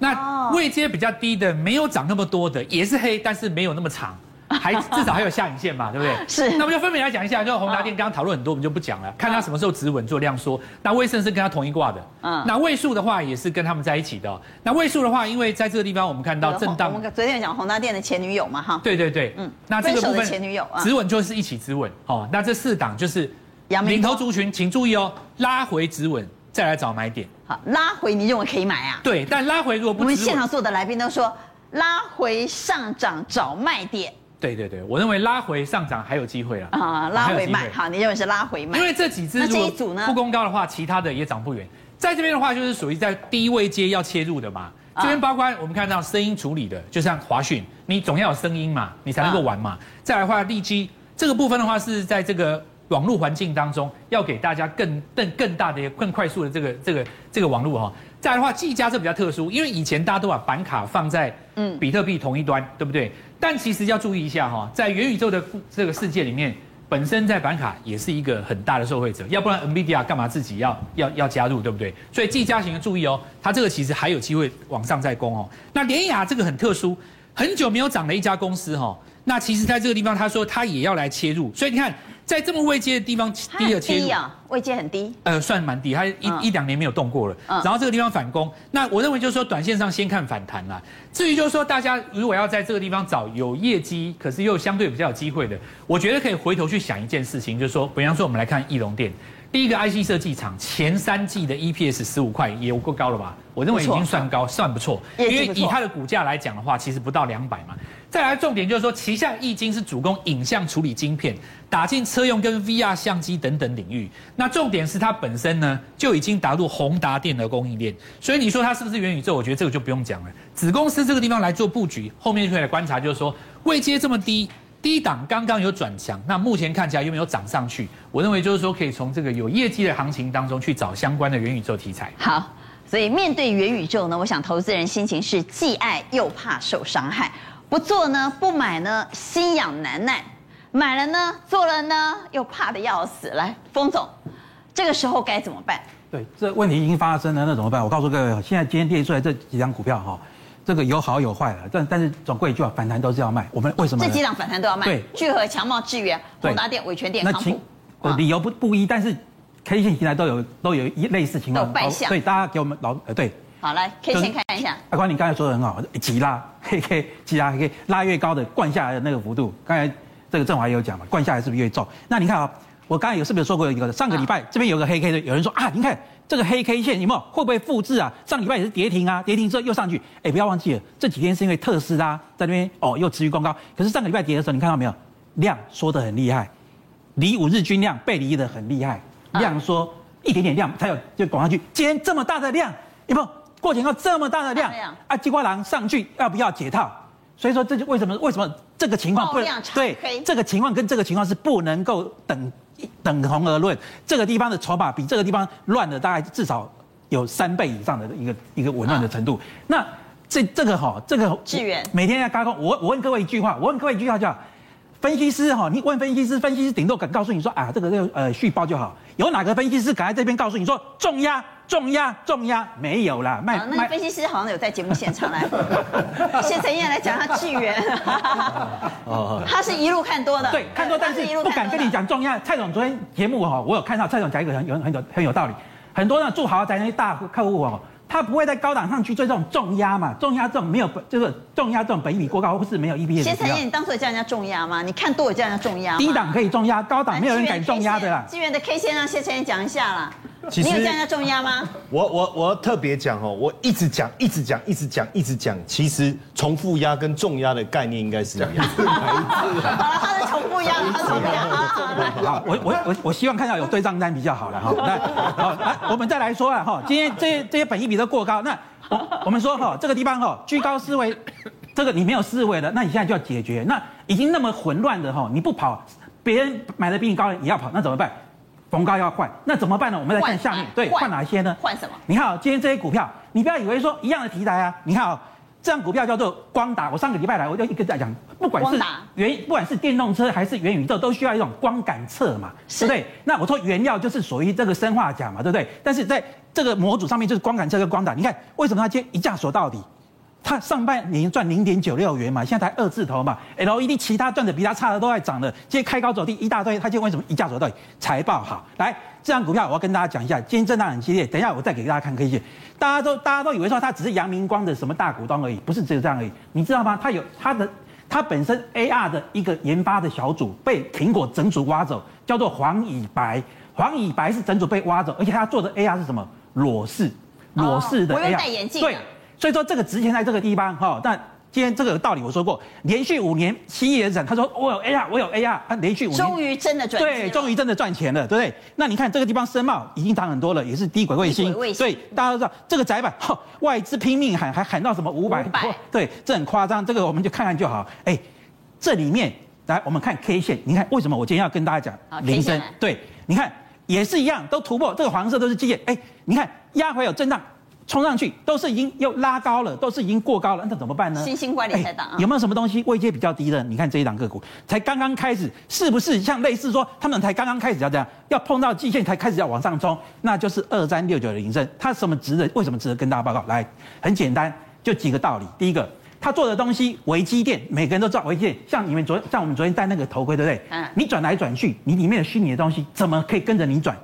[SPEAKER 6] 那位阶比较低的，没有涨那么多的，也是黑，但是没有那么长。还至少还有下影线嘛，对不对？
[SPEAKER 1] 是。
[SPEAKER 6] 那我们就分别来讲一下，就宏达电刚刚讨论很多，我们就不讲了，看他什么时候止稳做量缩。那威盛是跟他同一挂的，嗯。那位数的话也是跟他们在一起的。那位数的话，因为在这个地方我们看到震荡。
[SPEAKER 1] 我们昨天讲宏达电的前女友嘛，哈。
[SPEAKER 6] 对对对，嗯。那这个部分前女友啊止稳就是一起止稳哦。那这四档就是领头族群，请注意哦，拉回止稳，再来找买点。
[SPEAKER 1] 好，拉回你认为可以买啊？
[SPEAKER 6] 对，但拉回如果不，
[SPEAKER 1] 我们现场所有的来宾都说，拉回上涨找卖点。
[SPEAKER 6] 对对对，我认为拉回上涨还有机会啊。
[SPEAKER 1] 啊，拉回卖，好，你认为是拉回卖？
[SPEAKER 6] 因为这几只如果不公高的话，其他的也涨不远。在这边的话，就是属于在低位阶要切入的嘛。这边包括我们看到声音处理的，就像华讯，你总要有声音嘛，你才能够玩嘛。再来的话，利基这个部分的话，是在这个网络环境当中，要给大家更更更大的、更快速的这个这个这个网络哈。再来的话，技嘉这比较特殊，因为以前大家都把板卡放在嗯比特币同一端，对不对？但其实要注意一下哈，在元宇宙的这个世界里面。本身在板卡也是一个很大的受惠者，要不然 NVIDIA 干嘛自己要要要加入，对不对？所以技嘉型要注意哦，它这个其实还有机会往上再攻哦。那联雅这个很特殊，很久没有涨的一家公司哈，那其实在这个地方，他说他也要来切入，所以你看。在这么位阶的地方，低了切入
[SPEAKER 1] 啊，位阶很低，
[SPEAKER 6] 呃，算蛮低，它一、嗯、一两年没有动过了。嗯、然后这个地方反攻，那我认为就是说，短线上先看反弹啦。至于就是说，大家如果要在这个地方找有业绩，可是又相对比较有机会的，我觉得可以回头去想一件事情，就是说，比方说我们来看翼龙电，第一个 IC 设计厂前三季的 EPS 十五块，也有够高了吧？我认为已经算高，算不错，因为以它的股价来讲的话，其实不到两百嘛。再来重点就是说，旗下易晶是主攻影像处理晶片，打进车用跟 VR 相机等等领域。那重点是它本身呢就已经打入宏达电的供应链，所以你说它是不是元宇宙？我觉得这个就不用讲了。子公司这个地方来做布局，后面就可以来观察，就是说位阶这么低，低档刚刚有转强，那目前看起来又没有涨上去？我认为就是说可以从这个有业绩的行情当中去找相关的元宇宙题材。
[SPEAKER 1] 好，所以面对元宇宙呢，我想投资人心情是既爱又怕受伤害。不做呢，不买呢，心痒难耐；买了呢，做了呢，又怕的要死。来，封总，这个时候该怎么办？
[SPEAKER 5] 对，这问题已经发生了，那怎么办？我告诉各位，现在今天跌出来这几张股票哈，这个有好有坏了，但但是总归一句话，反弹都是要卖。我们为什么？
[SPEAKER 1] 这几档反弹都要卖。对，聚合、强茂、智源、宏达电、伟全电、康普。
[SPEAKER 5] 理由不不一，但是 K 线现在都有都有一类似情
[SPEAKER 1] 况。
[SPEAKER 5] 所以大家给我们老呃对。
[SPEAKER 1] 好，来 K 线看一下。
[SPEAKER 5] 阿光，你刚才说的很好，急拉黑 K，急拉黑 K，拉越高的灌下来的那个幅度，刚才这个振华也有讲嘛，灌下来是不是越重？那你看啊，我刚才有是不是说过一个？上个礼拜这边有个黑 K 的，有人说啊，你看这个黑 K 线有没有会不会复制啊？上礼拜也是跌停啊，跌停之后又上去。哎，不要忘记了，这几天是因为特斯拉在那边哦又持续攻高，可是上个礼拜跌的时候，你看到没有？量缩得很厉害，离五日均量背离的很厉害，量缩一点点量才有就拱上去。今天这么大的量，有没有？过前后这么大的量啊，机瓜狼上去要不要解套？所以说这就为什么为什么这个情况不对？这个情况跟这个情况是不能够等等同而论。这个地方的筹码比这个地方乱了大概至少有三倍以上的一个一个紊乱的程度。那这这个哈，这个每天要高空，我我问各位一句话，我问各位一句话叫。分析师哈，你问分析师，分析师顶多敢告诉你说啊，这个这个呃续报就好。有哪个分析师敢在这边告诉你说重压重压重压？没有啦，卖。
[SPEAKER 1] 那个分析师好像有在节目现场来，谢晨彦来讲他智原，他是一路看多的，
[SPEAKER 5] 对，看多，但是不敢跟你讲重压。蔡总昨天节目哈，我有看到蔡总讲一个很有很有很有道理，很多呢住豪宅那些大客户哦。他不会在高档上去做这种重压嘛？重压这种没有，就是重压这种本益比过高，或是没有 EPS。
[SPEAKER 1] 谢晨彦，你当初有叫人家重压吗？你看多有叫人家重压。
[SPEAKER 5] 低档可以重压，高档没有人敢重压的啦。
[SPEAKER 1] 智原的 K 线让谢晨彦讲一下啦。你有叫人家重压吗？
[SPEAKER 7] 我我我要特别讲哦，我一直讲，一直讲，一直讲，一直讲。其实重复压跟重压的概念应该是一样。
[SPEAKER 1] 好了，
[SPEAKER 5] 好，我我我我希望看到有对账单比较好了哈。那好，来我们再来说啊哈，今天这些这些本益比都过高，那我我们说哈这个地方哈居高思维，这个你没有思维的，那你现在就要解决。那已经那么混乱的哈，你不跑，别人买的比你高，也要跑，那怎么办？逢高要换，那怎么办呢？我们来看下面，对，换哪一些呢？
[SPEAKER 1] 换什么？
[SPEAKER 5] 你看啊，今天这些股票，你不要以为说一样的题材啊。你看啊，这张股票叫做光达，我上个礼拜来我就一个在讲，不管是元，不管是电动车还是元宇宙，都需要一种光感测嘛，对不对？那我说原料就是属于这个生化钾嘛，对不对？但是在这个模组上面就是光感测跟光达，你看为什么它今天一价锁到底？它上半年赚零点九六元嘛，现在才二字头嘛。LED 其他赚的比它差的都在涨了，今天开高走低一大堆，它今天为什么一价走到底？财报好，来这张股票我要跟大家讲一下，今天震荡很激烈，等一下我再给大家看 K 线。大家都大家都以为说它只是阳明光的什么大股东而已，不是只有这样而已，你知道吗？它有它的它本身 AR 的一个研发的小组被苹果整组挖走，叫做黄以白。黄以白是整组被挖走，而且他做的 AR 是什么？裸视，裸视的 AR，、
[SPEAKER 1] 戴眼镜。
[SPEAKER 5] 对，所以说这个值钱在这个地方哈。但今天这个道理我说过，连续五年七亿人他说我有 AR，我有 AR，他连续五年
[SPEAKER 1] 终于真的赚钱，
[SPEAKER 5] 对，终于真的赚钱了，对不对？那你看这个地方深茂已经涨很多了，也是低轨卫星，所以大家都知道这个窄板哈，外资拼命喊，还喊到什么五百，对，这很夸张，这个我们就看看就好。哎，这里面来我们看 K 线，你看为什么我今天要跟大家讲铃声？对，你看。也是一样，都突破这个黄色都是基线，哎，你看压回有震荡，冲上去都是已经又拉高了，都是已经过高了，那怎么办呢？
[SPEAKER 1] 新兴管理才档，
[SPEAKER 5] 有没有什么东西位阶比较低的？你看这一档个股才刚刚开始，是不是像类似说他们才刚刚开始要这样，要碰到季线才开始要往上冲？那就是二三六九的林森，它什么值得？为什么值得跟大家报告？来，很简单，就几个道理。第一个。他做的东西，微机电，每个人都知道微机电。像你们昨，像我们昨天戴那个头盔，对不对？嗯。你转来转去，你里面的虚拟的东西怎么可以跟着你转？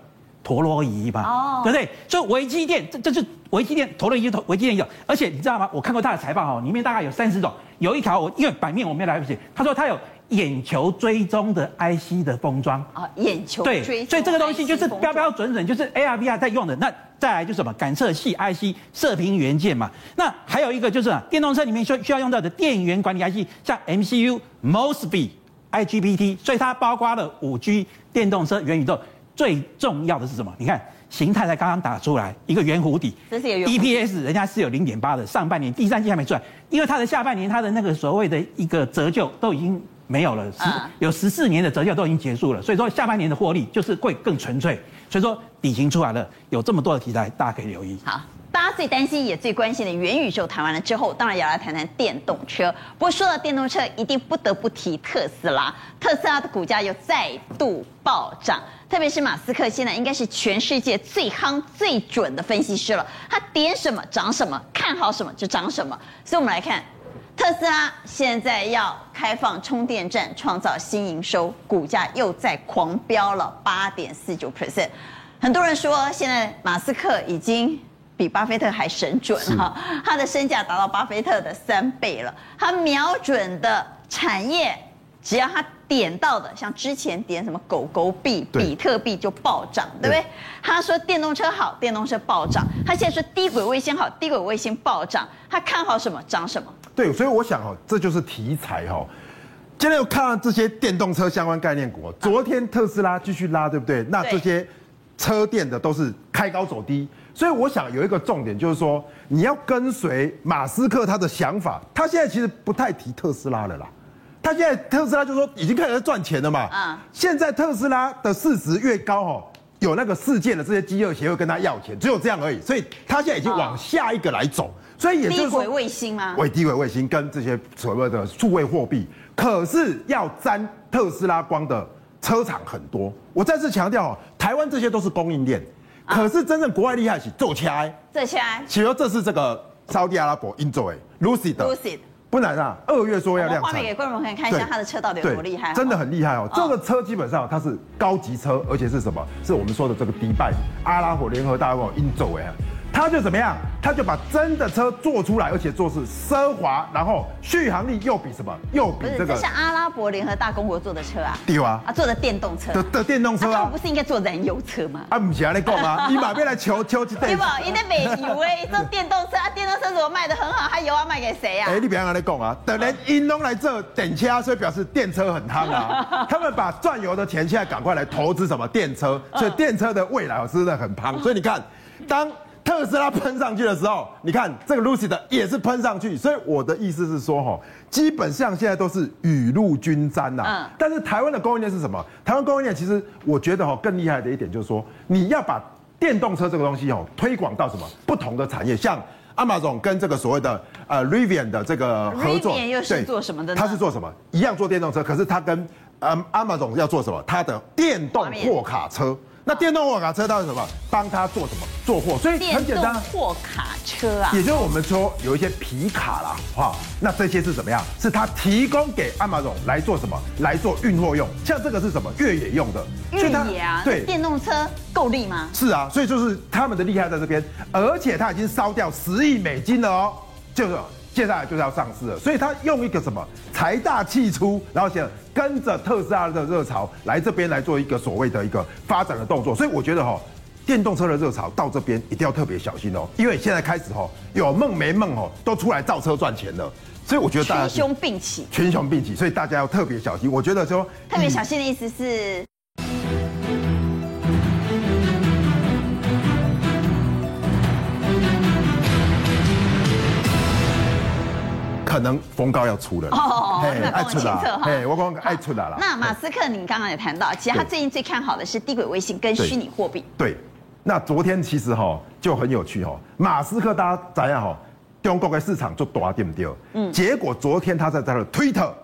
[SPEAKER 5] 陀螺仪吧，哦，对不对？所以微机电，这这是微机电，陀螺仪头，微机电有。而且你知道吗？我看过他的财报哦，里面大概有三十种，有一条我因为版面我没来不及，他说他有眼球追踪的 IC 的封装。
[SPEAKER 1] 啊，眼球追踪。
[SPEAKER 5] 对，所以这个东西就是标标准准，就是 AR VR 在用的那。再来就是什么感测器 IC 射频元件嘛，那还有一个就是电动车里面需需要用到的电源管理 IC，像 MCU、MOSFET、IGBT，所以它包括了五 G 电动车元宇宙。最重要的是什么？你看形态才刚刚打出来一个圆弧底，EPS 人家是有零点八的，上半年第三季还没出来，因为它的下半年它的那个所谓的一个折旧都已经没有了，十有十四年的折旧都已经结束了，所以说下半年的获利就是会更纯粹。所以说底型出来了，有这么多的题材，大家可以留意。
[SPEAKER 1] 好，大家最担心也最关心的元宇宙谈完了之后，当然也要来谈谈电动车。不过说到电动车，一定不得不提特斯拉。特斯拉的股价又再度暴涨，特别是马斯克现在应该是全世界最夯最准的分析师了。他点什么涨什么，看好什么就涨什么。所以我们来看。特斯拉现在要开放充电站，创造新营收，股价又在狂飙了八点四九 percent。很多人说，现在马斯克已经比巴菲特还神准哈，他的身价达到巴菲特的三倍了。他瞄准的产业，只要他点到的，像之前点什么狗狗币、比特币就暴涨，对不对？他说电动车好，电动车暴涨。他现在说低轨卫星好，低轨卫星暴涨。他看好什么涨什么。
[SPEAKER 3] 对，所以我想哦，这就是题材哦。今天又看到这些电动车相关概念股，昨天特斯拉继续拉，对不对？那这些车电的都是开高走低，所以我想有一个重点就是说，你要跟随马斯克他的想法。他现在其实不太提特斯拉了啦，他现在特斯拉就说已经开始在赚钱了嘛。啊，现在特斯拉的市值越高哦，有那个世界的这些饥饿协会跟他要钱，只有这样而已。所以他现在已经往下一个来走。所以也就是说，
[SPEAKER 1] 低轨卫星吗？
[SPEAKER 3] 为低轨卫星跟这些所谓的数位货币，可是要沾特斯拉光的车厂很多。我再次强调哦，台湾这些都是供应链，可是真正国外厉害是做起来，
[SPEAKER 1] 做起来。
[SPEAKER 3] 比如这是这个沙特阿拉伯 i n j o y Lucid
[SPEAKER 1] Lucid
[SPEAKER 3] 不难啊，二月说要量产。画
[SPEAKER 1] 面给观众朋友看一下，它的车到底有多厉害？
[SPEAKER 3] 真的很厉害哦。这个车基本上它是高级车，而且是什么？是我们说的这个迪拜阿拉伯联合大公国 Enjoy 啊。他就怎么样？他就把真的车做出来，而且做是奢华，然后续航力又比什么？又比这个。
[SPEAKER 1] 这是阿拉伯联合大公国做的车啊。
[SPEAKER 3] 对啊。
[SPEAKER 1] 啊，做的电动车。
[SPEAKER 3] 的的电动车啊。
[SPEAKER 1] 他们不是应该做燃油车吗？
[SPEAKER 3] 啊，不是啊，你讲啊，你马边来求求去对。
[SPEAKER 1] 对吧？因为美油哎，做电动车啊，电动车如果卖的很好，他油要卖给谁呀？哎，
[SPEAKER 3] 你别让他讲啊，等人英东来做电车，所以表示电车很夯啊。他们把赚油的钱现在赶快来投资什么电车，所以电车的未来是真的很夯。所以你看，当。特斯拉喷上去的时候，你看这个 Lucid 也是喷上去，所以我的意思是说，哈，基本上现在都是雨露均沾呐。嗯。但是台湾的供应链是什么？台湾供应链其实我觉得哈更厉害的一点就是说，你要把电动车这个东西哦推广到什么不同的产业，像 Amazon 跟这个所谓的呃 Rivian 的这个合作
[SPEAKER 1] ，Rivian 又是做什么的呢？
[SPEAKER 3] 他是做什么？一样做电动车，可是他跟嗯 Amazon 要做什么？他的电动货卡车。那电动货卡车到底什么？帮他做什么？做货，所以很简单。
[SPEAKER 1] 货卡车啊，
[SPEAKER 3] 也就是我们说有一些皮卡啦，哈，那这些是怎么样？是他提供给 Amazon 来做什么？来做运货用。像这个是什么？越野用的。
[SPEAKER 1] 越野啊？对。电动车够力吗？
[SPEAKER 3] 是啊，所以就是他们的厉害在这边，而且他已经烧掉十亿美金了哦，就是接下来就是要上市了，所以他用一个什么财大气粗，然后想跟着特斯拉的热潮来这边来做一个所谓的一个发展的动作，所以我觉得哈，电动车的热潮到这边一定要特别小心哦，因为现在开始哈，有梦没梦哦，都出来造车赚钱了，所以我觉得大家
[SPEAKER 1] 群雄并起，
[SPEAKER 3] 群雄并起，所以大家要特别小心。我觉得说
[SPEAKER 1] 特别小心的意思是。
[SPEAKER 3] 可能风高要出了
[SPEAKER 1] 哦，爱出了，
[SPEAKER 3] 哎，我刚刚爱出来了。
[SPEAKER 1] 那马斯克，你刚刚也谈到，其实他最近最看好的是低轨卫星跟虚拟货币。
[SPEAKER 3] 对，那昨天其实哈就很有趣哈，马斯克大家怎样哈，中国的市场就大对不对？嗯，结果昨天他在他的推特，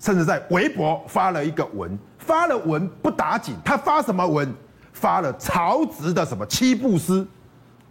[SPEAKER 3] 甚至在微博发了一个文，发了文不打紧，他发什么文？发了曹植的什么七步诗。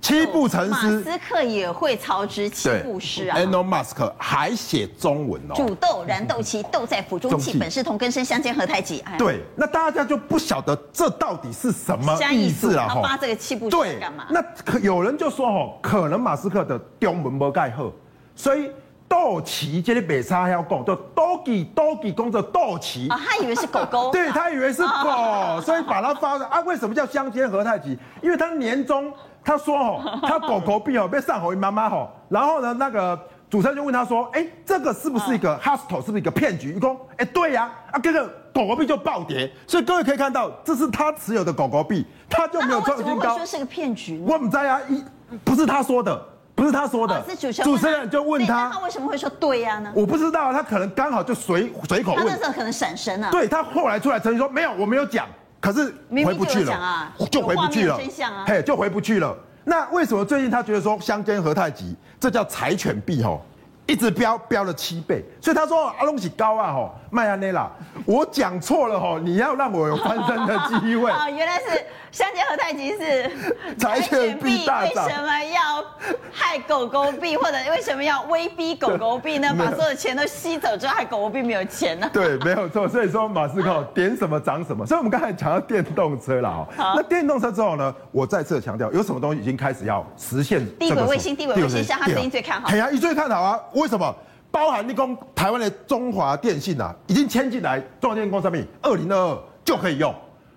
[SPEAKER 3] 七步成诗，
[SPEAKER 1] 马斯克也会操之七步诗啊。
[SPEAKER 3] Elon Musk 还写中文哦。
[SPEAKER 1] 煮豆燃豆萁，豆在釜中泣，本是同根生，相煎何太急。
[SPEAKER 3] 对，那大家就不晓得这到底是什么意思啊？
[SPEAKER 1] 他发这个七步诗干嘛？
[SPEAKER 3] 那可有人就说哦，可能马斯克的中文没盖好，所以豆萁这里北沙要讲，就 doggy doggy 公着豆萁
[SPEAKER 1] 啊，他以为是狗狗，
[SPEAKER 3] 对他以为是狗，所以把它发的啊。为什么叫相煎何太急？因为他年终。他说：“哦，他狗狗币哦被上回妈妈吼，然后呢，那个主持人就问他说：，哎，这个是不是一个 hustle，是不是一个骗局？一共，哎，对呀，啊，这个狗狗币就暴跌，所以各位可以看到，这是他持有的狗狗币，他就没有创新高。那为什么会
[SPEAKER 1] 说是个骗局？
[SPEAKER 3] 我们在啊，一不是他说的，不是他说的，
[SPEAKER 1] 是主持人。
[SPEAKER 3] 主持人就问他，
[SPEAKER 1] 他为什么会说对呀呢？
[SPEAKER 3] 我不知道，他可能刚好就随随口问。他
[SPEAKER 1] 那时候可能闪神了。
[SPEAKER 3] 对他后来出来澄清说，没有，我没有讲，可是回不去了
[SPEAKER 1] 啊，
[SPEAKER 3] 就回不去了，嘿，就回不去了。”那为什么最近他觉得说相煎何太急？这叫柴犬币吼，一直飙飙了七倍，所以他说阿龙是高啊吼，麦安内拉，我讲错了吼，你要让我有翻身的机会。
[SPEAKER 1] 哦，原来是。相煎何太急是柴犬币，为什么要害狗狗币，或者为什么要威逼狗狗币呢？把所有的钱都吸走之后，害狗狗币没有钱呢？
[SPEAKER 3] 对，没有错。所以说马斯克点什么涨什么。所以我们刚才讲到电动车了哦。那电动车之后呢？我再次强调，有什么东西已经开始要实现？
[SPEAKER 1] 地轨卫星，地轨卫星，像他最近最看好。
[SPEAKER 3] 哎呀，你最看好啊？为什么？包含立功台湾的中华电信啊，已经签进来中华电信公司上面，二零二二就可以用。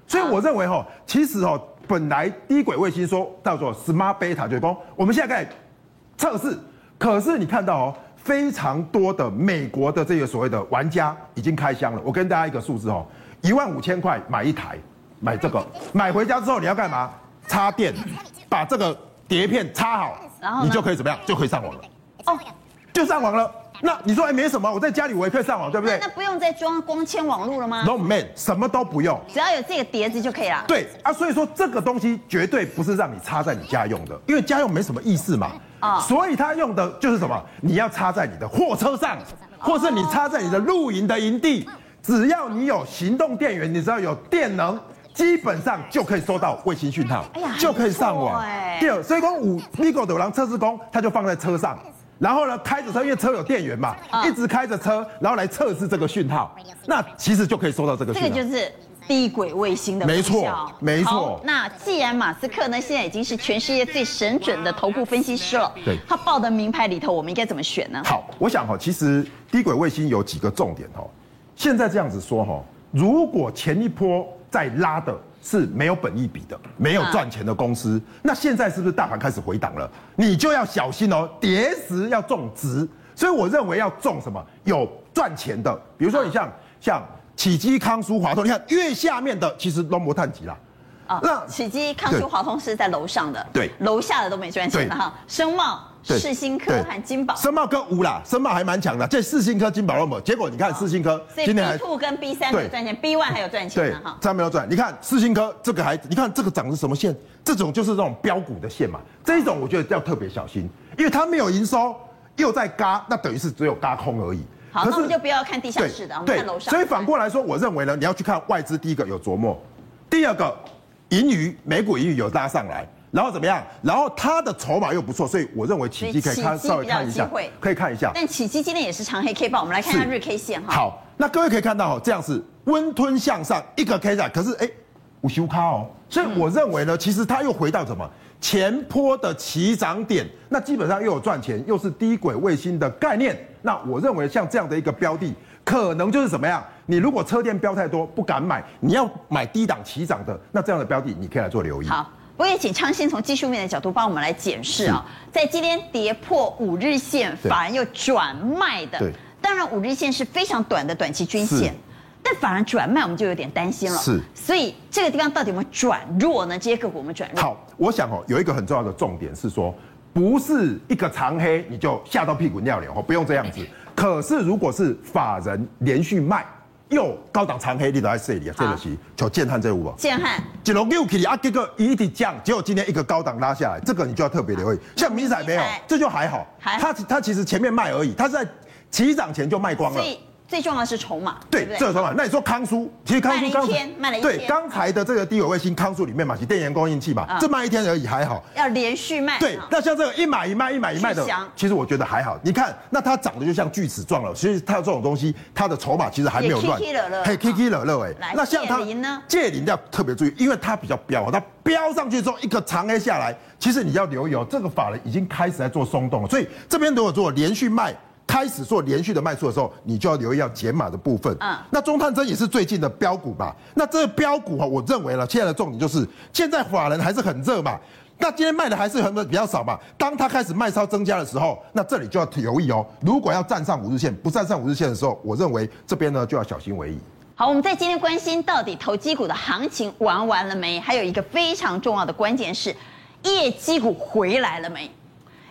[SPEAKER 3] 所以我认为哈，其实哈，本来低轨卫星说叫做 Smart Beta 就是说，我们现在在测试，可是你看到哦，非常多的美国的这个所谓的玩家已经开箱了。我跟大家一个数字哦，一万五千块买一台，买这个，买回家之后你要干嘛？插电，把这个碟片插好，然后你就可以怎么样？就可以上网了。哦，就上网了。那你说哎，没什么，我在家里我也可以上网，对不对？
[SPEAKER 1] 那不用再装光纤网络了吗
[SPEAKER 3] ？No man，什么都不用，
[SPEAKER 1] 只要有这个碟子就可以了。
[SPEAKER 3] 对啊，所以说这个东西绝对不是让你插在你家用的，因为家用没什么意思嘛。啊，所以它用的就是什么？你要插在你的货车上，或是你插在你的露营的营地，只要你有行动电源，你只要有电能，基本上就可以收到卫星讯号，哎呀，就可以上网。第二，所以说五 Migo 的狼测试工，它就放在车上。然后呢，开着车，因为车有电源嘛，一直开着车，然后来测试这个讯号，那其实就可以收到这个讯号。
[SPEAKER 1] 这个就是低轨卫星的
[SPEAKER 3] 没错，没错。
[SPEAKER 1] 那既然马斯克呢，现在已经是全世界最神准的头部分析师了，对，他报的名牌里头，我们应该怎么选呢？
[SPEAKER 3] 好，我想哈，其实低轨卫星有几个重点哈。现在这样子说哈，如果前一波在拉的。是没有本益比的，没有赚钱的公司。那现在是不是大盘开始回档了？你就要小心哦，跌时要重植。所以我认为要重什么？有赚钱的，比如说你像像启基、康舒、华通，你看越下面的其实都没探底了。
[SPEAKER 1] 啊，那启基、康舒、华通是在楼上的，
[SPEAKER 3] 对，
[SPEAKER 1] 楼下的都没赚钱的哈。声茂。世新科和金宝，
[SPEAKER 3] 申茂科无啦，申茂还蛮强的。这世新科、金宝那么，结果你看世新科
[SPEAKER 1] 今年还 B two 跟 B 三没有赚钱，B one 还有赚钱呢哈。
[SPEAKER 3] 这样没有赚，你看世新科这个还，你看这个涨的是什么线？这种就是这种标股的线嘛。这一种我觉得要特别小心，因为它没有营收，又在嘎，那等于是只有嘎空而已。
[SPEAKER 1] 好，那我们就不要看地下室的，我们看楼上。
[SPEAKER 3] 所以反过来说，我认为呢，你要去看外资，第一个有琢磨，第二个盈余，美股盈余有拉上来。然后怎么样？然后它的筹码又不错，所以我认为起基可以看稍微看一下，可以看一下。
[SPEAKER 1] 但起基今天也是长黑 K 棒，我们来看一下日 K 线哈。
[SPEAKER 3] 好，那各位可以看到哈，这样是温吞向上一个 K 线，可是哎，有收卡哦，所以我认为呢，其实它又回到什么前坡的起涨点，那基本上又有赚钱，又是低轨卫星的概念。那我认为像这样的一个标的，可能就是怎么样？你如果车电标太多不敢买，你要买低档起涨的，那这样的标的你可以来做留意。
[SPEAKER 1] 好，我也请昌兴从技术面的角度帮我们来检视啊，在今天跌破五日线，反而又转卖的。对，当然五日线是非常短的短期均线。但反而转卖，我们就有点担心了。
[SPEAKER 3] 是，
[SPEAKER 1] 所以这个地方到底有没有转弱呢？这些个股我们转弱。
[SPEAKER 3] 好，我想哦，有一个很重要的重点是说，不是一个长黑你就吓到屁滚尿流哦，不用这样子。可是如果是法人连续卖又高档长黑，你都在这里啊，这个是就建汉这屋吧。
[SPEAKER 1] 建汉，
[SPEAKER 3] 一路六起啊，结果一直降，结果今天一个高档拉下来，这个你就要特别留意。像明仔没有，这就还好，还好，他他其实前面卖而已，他是在起涨前就卖光了。
[SPEAKER 1] 最重要的是筹码，
[SPEAKER 3] 对，这个筹码。那你说康舒，其实康舒刚
[SPEAKER 1] 卖了一天，
[SPEAKER 3] 对，刚才的这个低轨卫星康舒里面嘛，是电源供应器嘛，这卖一天而已，还好。
[SPEAKER 1] 要连续卖。
[SPEAKER 3] 对，那像这个一买一卖，一买一卖的，其实我觉得还好。你看，那它长得就像锯齿状了，其实它这种东西，它的筹码其实还没有乱。嘿，K K 了了哎。那像它呢？界霖要特别注意，因为它比较飙，它飙上去之后一个长 A 下来，其实你要留意哦，这个法人已经开始在做松动了，所以这边如果做连续卖。开始做连续的卖出的时候，你就要留意要减码的部分。嗯，那中探针也是最近的标股吧？那这个标股哈，我认为呢，现在的重点就是现在法人还是很热嘛。那今天卖的还是很比较少嘛。当它开始卖超增加的时候，那这里就要留意哦。如果要站上五日线，不站上五日线的时候，我认为这边呢就要小心为宜。
[SPEAKER 1] 好，我们在今天关心到底投机股的行情玩完了没？还有一个非常重要的关键是业绩股回来了没？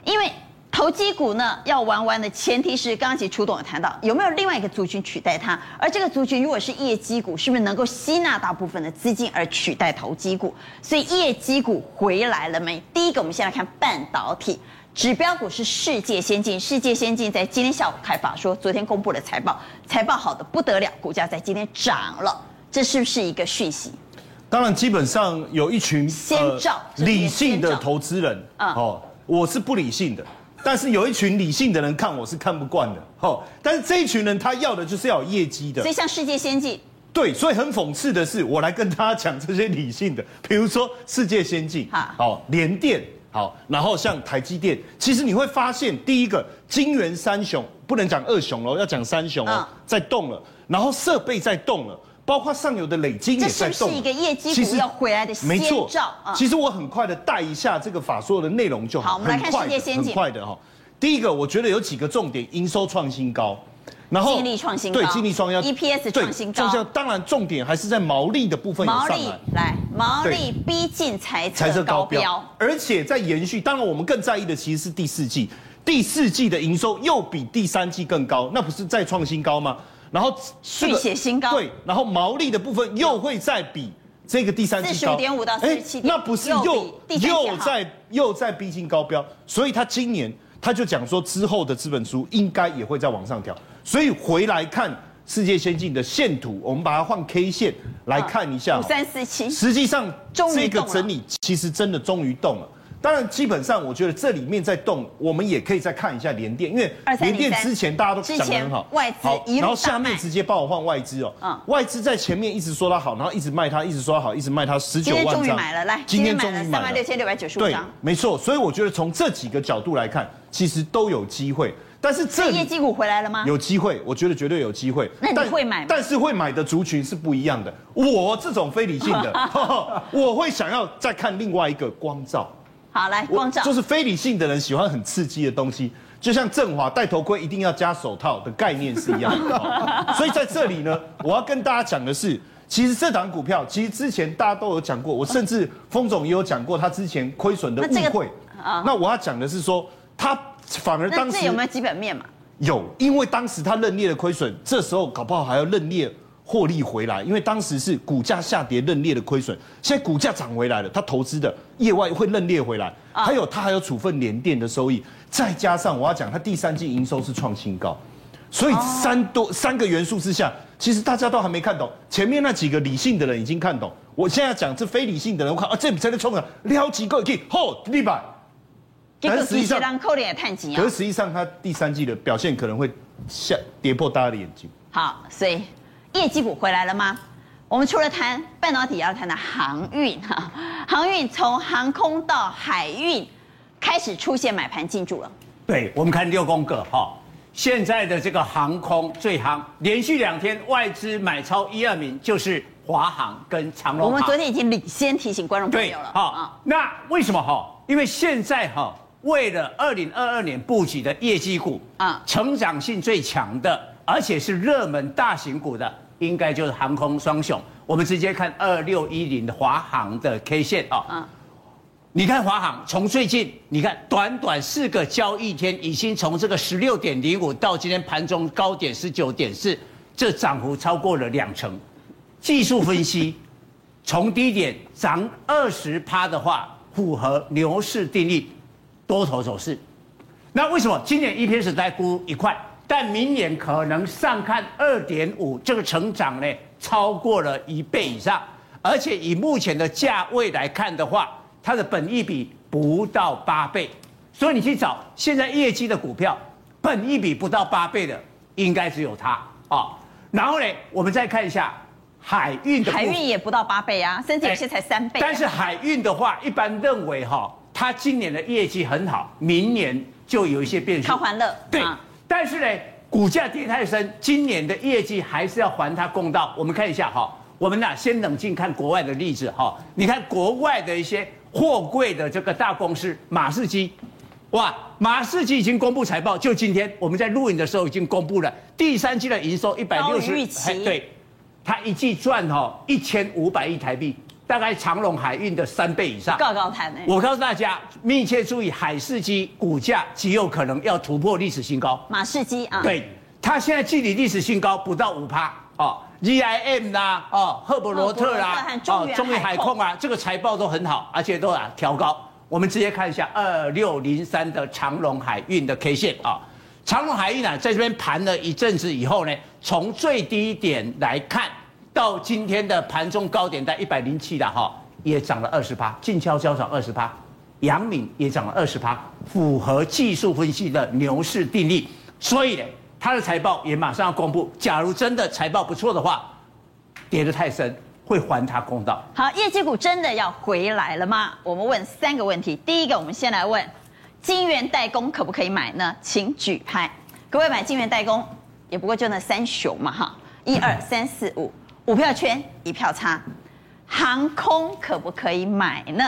[SPEAKER 1] 因为。投机股呢要玩完的前提是，刚刚其实楚董有谈到，有没有另外一个族群取代它？而这个族群如果是业绩股，是不是能够吸纳大部分的资金而取代投机股？所以业绩股回来了没？第一个，我们先来看半导体指标股是世界先进，世界先进在今天下午开法说，昨天公布了财报，财报好的不得了，股价在今天涨了，这是不是一个讯息？
[SPEAKER 7] 当然，基本上有一群
[SPEAKER 1] 先兆
[SPEAKER 7] 理性的投资人，哦，我是不理性的。但是有一群理性的人看我是看不惯的，吼！但是这一群人他要的就是要有业绩的，
[SPEAKER 1] 所以像世界先进，
[SPEAKER 7] 对，所以很讽刺的是，我来跟大家讲这些理性的，比如说世界先进，好，联电，好，然后像台积电，其实你会发现，第一个金元三雄不能讲二雄喽，要讲三雄哦，在动了，然后设备在动了。包括上游的累积也在动，
[SPEAKER 1] 这是不是一个业绩股要回来的先兆？
[SPEAKER 7] 其实我很快的带一下这个法说的内容就好。
[SPEAKER 1] 好，我们来看世界先进。
[SPEAKER 7] 很快的哈，第一个我觉得有几个重点，营收创新高，
[SPEAKER 1] 然后净利创新高，
[SPEAKER 7] 对，净利创新
[SPEAKER 1] ，EPS 创新高。
[SPEAKER 7] 就当然重点还是在毛利的部分。
[SPEAKER 1] 毛利来，毛利逼近财测高标，
[SPEAKER 7] 而且在延续。当然我们更在意的其实是第四季，第四季的营收又比第三季更高，那不是再创新高吗？然后
[SPEAKER 1] 续写新高，
[SPEAKER 7] 对，然后毛利的部分又会再比这个第三季高，四
[SPEAKER 1] 十五点五到四十七点，
[SPEAKER 7] 那不是又又在又在逼近高标，所以他今年他就讲说之后的资本书应该也会再往上调，所以回来看世界先进的线图，我们把它换 K 线来看一下，
[SPEAKER 1] 五三四七，
[SPEAKER 7] 实际上这个整理其实真的终于动了。当然，基本上我觉得这里面在动，我们也可以再看一下联电，因为联电之前大家都讲得很好，
[SPEAKER 1] 外资
[SPEAKER 7] 然后下面直接帮我换外资哦，嗯，外资在前面一直说它好，然后一直卖它，一直说它好，一直卖它十九万张，今天终于
[SPEAKER 1] 买了，来，今天终于买了三万六千六百九十五张，
[SPEAKER 7] 对，没错，所以我觉得从这几个角度来看，其实都有机会，但是这
[SPEAKER 1] 业绩股回来了吗？
[SPEAKER 7] 有机会，我觉得绝对有机会。
[SPEAKER 1] 那你会买吗？
[SPEAKER 7] 但是会买的族群是不一样的，我这种非理性的，我会想要再看另外一个光罩。
[SPEAKER 1] 好，来
[SPEAKER 7] 就是非理性的人喜欢很刺激的东西，就像振华戴头盔一定要加手套的概念是一样的。所以在这里呢，我要跟大家讲的是，其实这档股票，其实之前大家都有讲过，我甚至封总也有讲过他之前亏损的误会。啊，那我要讲的是说，他反而当时
[SPEAKER 1] 有没有基本面嘛？
[SPEAKER 7] 有，因为当时他认列的亏损，这时候搞不好还要认列。获利回来，因为当时是股价下跌认列的亏损，现在股价涨回来了，他投资的业外会认列回来，还有他还有处分联电的收益，再加上我要讲，他第三季营收是创新高，所以三多三个元素之下，其实大家都还没看懂，前面那几个理性的人已经看懂，我现在讲这非理性的人，我看啊这比真的冲了，撩几个可以吼立板，
[SPEAKER 1] 但是实际上扣脸也
[SPEAKER 7] 可是实际上他第三季的表现可能会下跌破大家的眼睛。
[SPEAKER 1] 好，所以。业绩股回来了吗？我们除了谈半导体，也要谈谈航运哈。航运从航空到海运开始出现买盘进驻了。
[SPEAKER 4] 对，我们看六宫格哈，现在的这个航空最夯，连续两天外资买超一二名，就是华航跟长荣。
[SPEAKER 1] 我们昨天已经领先提醒观众朋友了。
[SPEAKER 4] 好，那为什么哈？因为现在哈，为了二零二二年布局的业绩股啊，成长性最强的，而且是热门大型股的。应该就是航空双雄，我们直接看二六一零的华航的 K 线啊。嗯。你看华航从最近，你看短短四个交易天，已经从这个十六点零五到今天盘中高点十九点四，这涨幅超过了两成。技术分析，从低点涨二十趴的话，符合牛市定律，多头走势。那为什么今年 EPS 在估一块？但明年可能上看二点五，这个成长呢超过了一倍以上，而且以目前的价位来看的话，它的本益比不到八倍，所以你去找现在业绩的股票，本益比不到八倍的，应该只有它啊。然后呢，我们再看一下海运的，
[SPEAKER 1] 海运也不到八倍啊，甚至有些才三倍。
[SPEAKER 4] 但是海运的话，一般认为哈，它今年的业绩很好，明年就有一些变数。
[SPEAKER 1] 超欢乐，
[SPEAKER 4] 对。但是呢，股价跌太深，今年的业绩还是要还它公道。我们看一下哈，我们呐先冷静看国外的例子哈。你看国外的一些货柜的这个大公司，马士基，哇，马士基已经公布财报，就今天我们在录影的时候已经公布了第三季的营收一百六十，对，它一季赚哈一千五百亿台币。大概长隆海运的三倍以上，
[SPEAKER 1] 高高谈呢。
[SPEAKER 4] 我告诉大家，密切注意海士基股价极有可能要突破历史新高。
[SPEAKER 1] 马士基啊，
[SPEAKER 4] 对，它现在距离历史新高不到五趴哦。G I M 啦，哦，赫伯罗特啦，哦，中远海控啊，这个财报都很好，而且都啊调高。我们直接看一下二六零三的长隆海运的 K 线啊，长隆海运啊，在这边盘了一阵子以后呢，从最低点来看。到今天的盘中高点在一百零七了哈，也涨了二十趴，静悄悄涨二十趴，阳敏也涨了二十趴，符合技术分析的牛市定律，所以呢，它的财报也马上要公布。假如真的财报不错的话，跌得太深，会还他公道。
[SPEAKER 1] 好，业绩股真的要回来了吗？我们问三个问题。第一个，我们先来问，晶圆代工可不可以买呢？请举牌。各位买晶圆代工，也不过就那三雄嘛哈，一二三四五。五票圈一票差，航空可不可以买呢？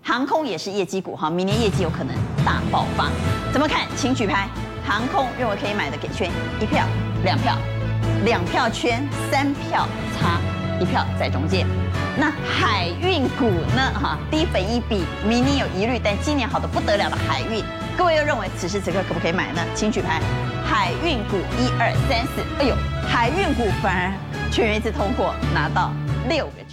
[SPEAKER 1] 航空也是业绩股哈，明年业绩有可能大爆发，怎么看？请举牌。航空认为可以买的给圈一票、两票、两票圈、三票差，一票在中间。那海运股呢？哈，低本一比，明年有疑虑，但今年好的不得了的海运，各位又认为此时此刻可不可以买呢？请举牌。海运股一二三四，哎呦，海运股反而。全员一次通过，拿到六个。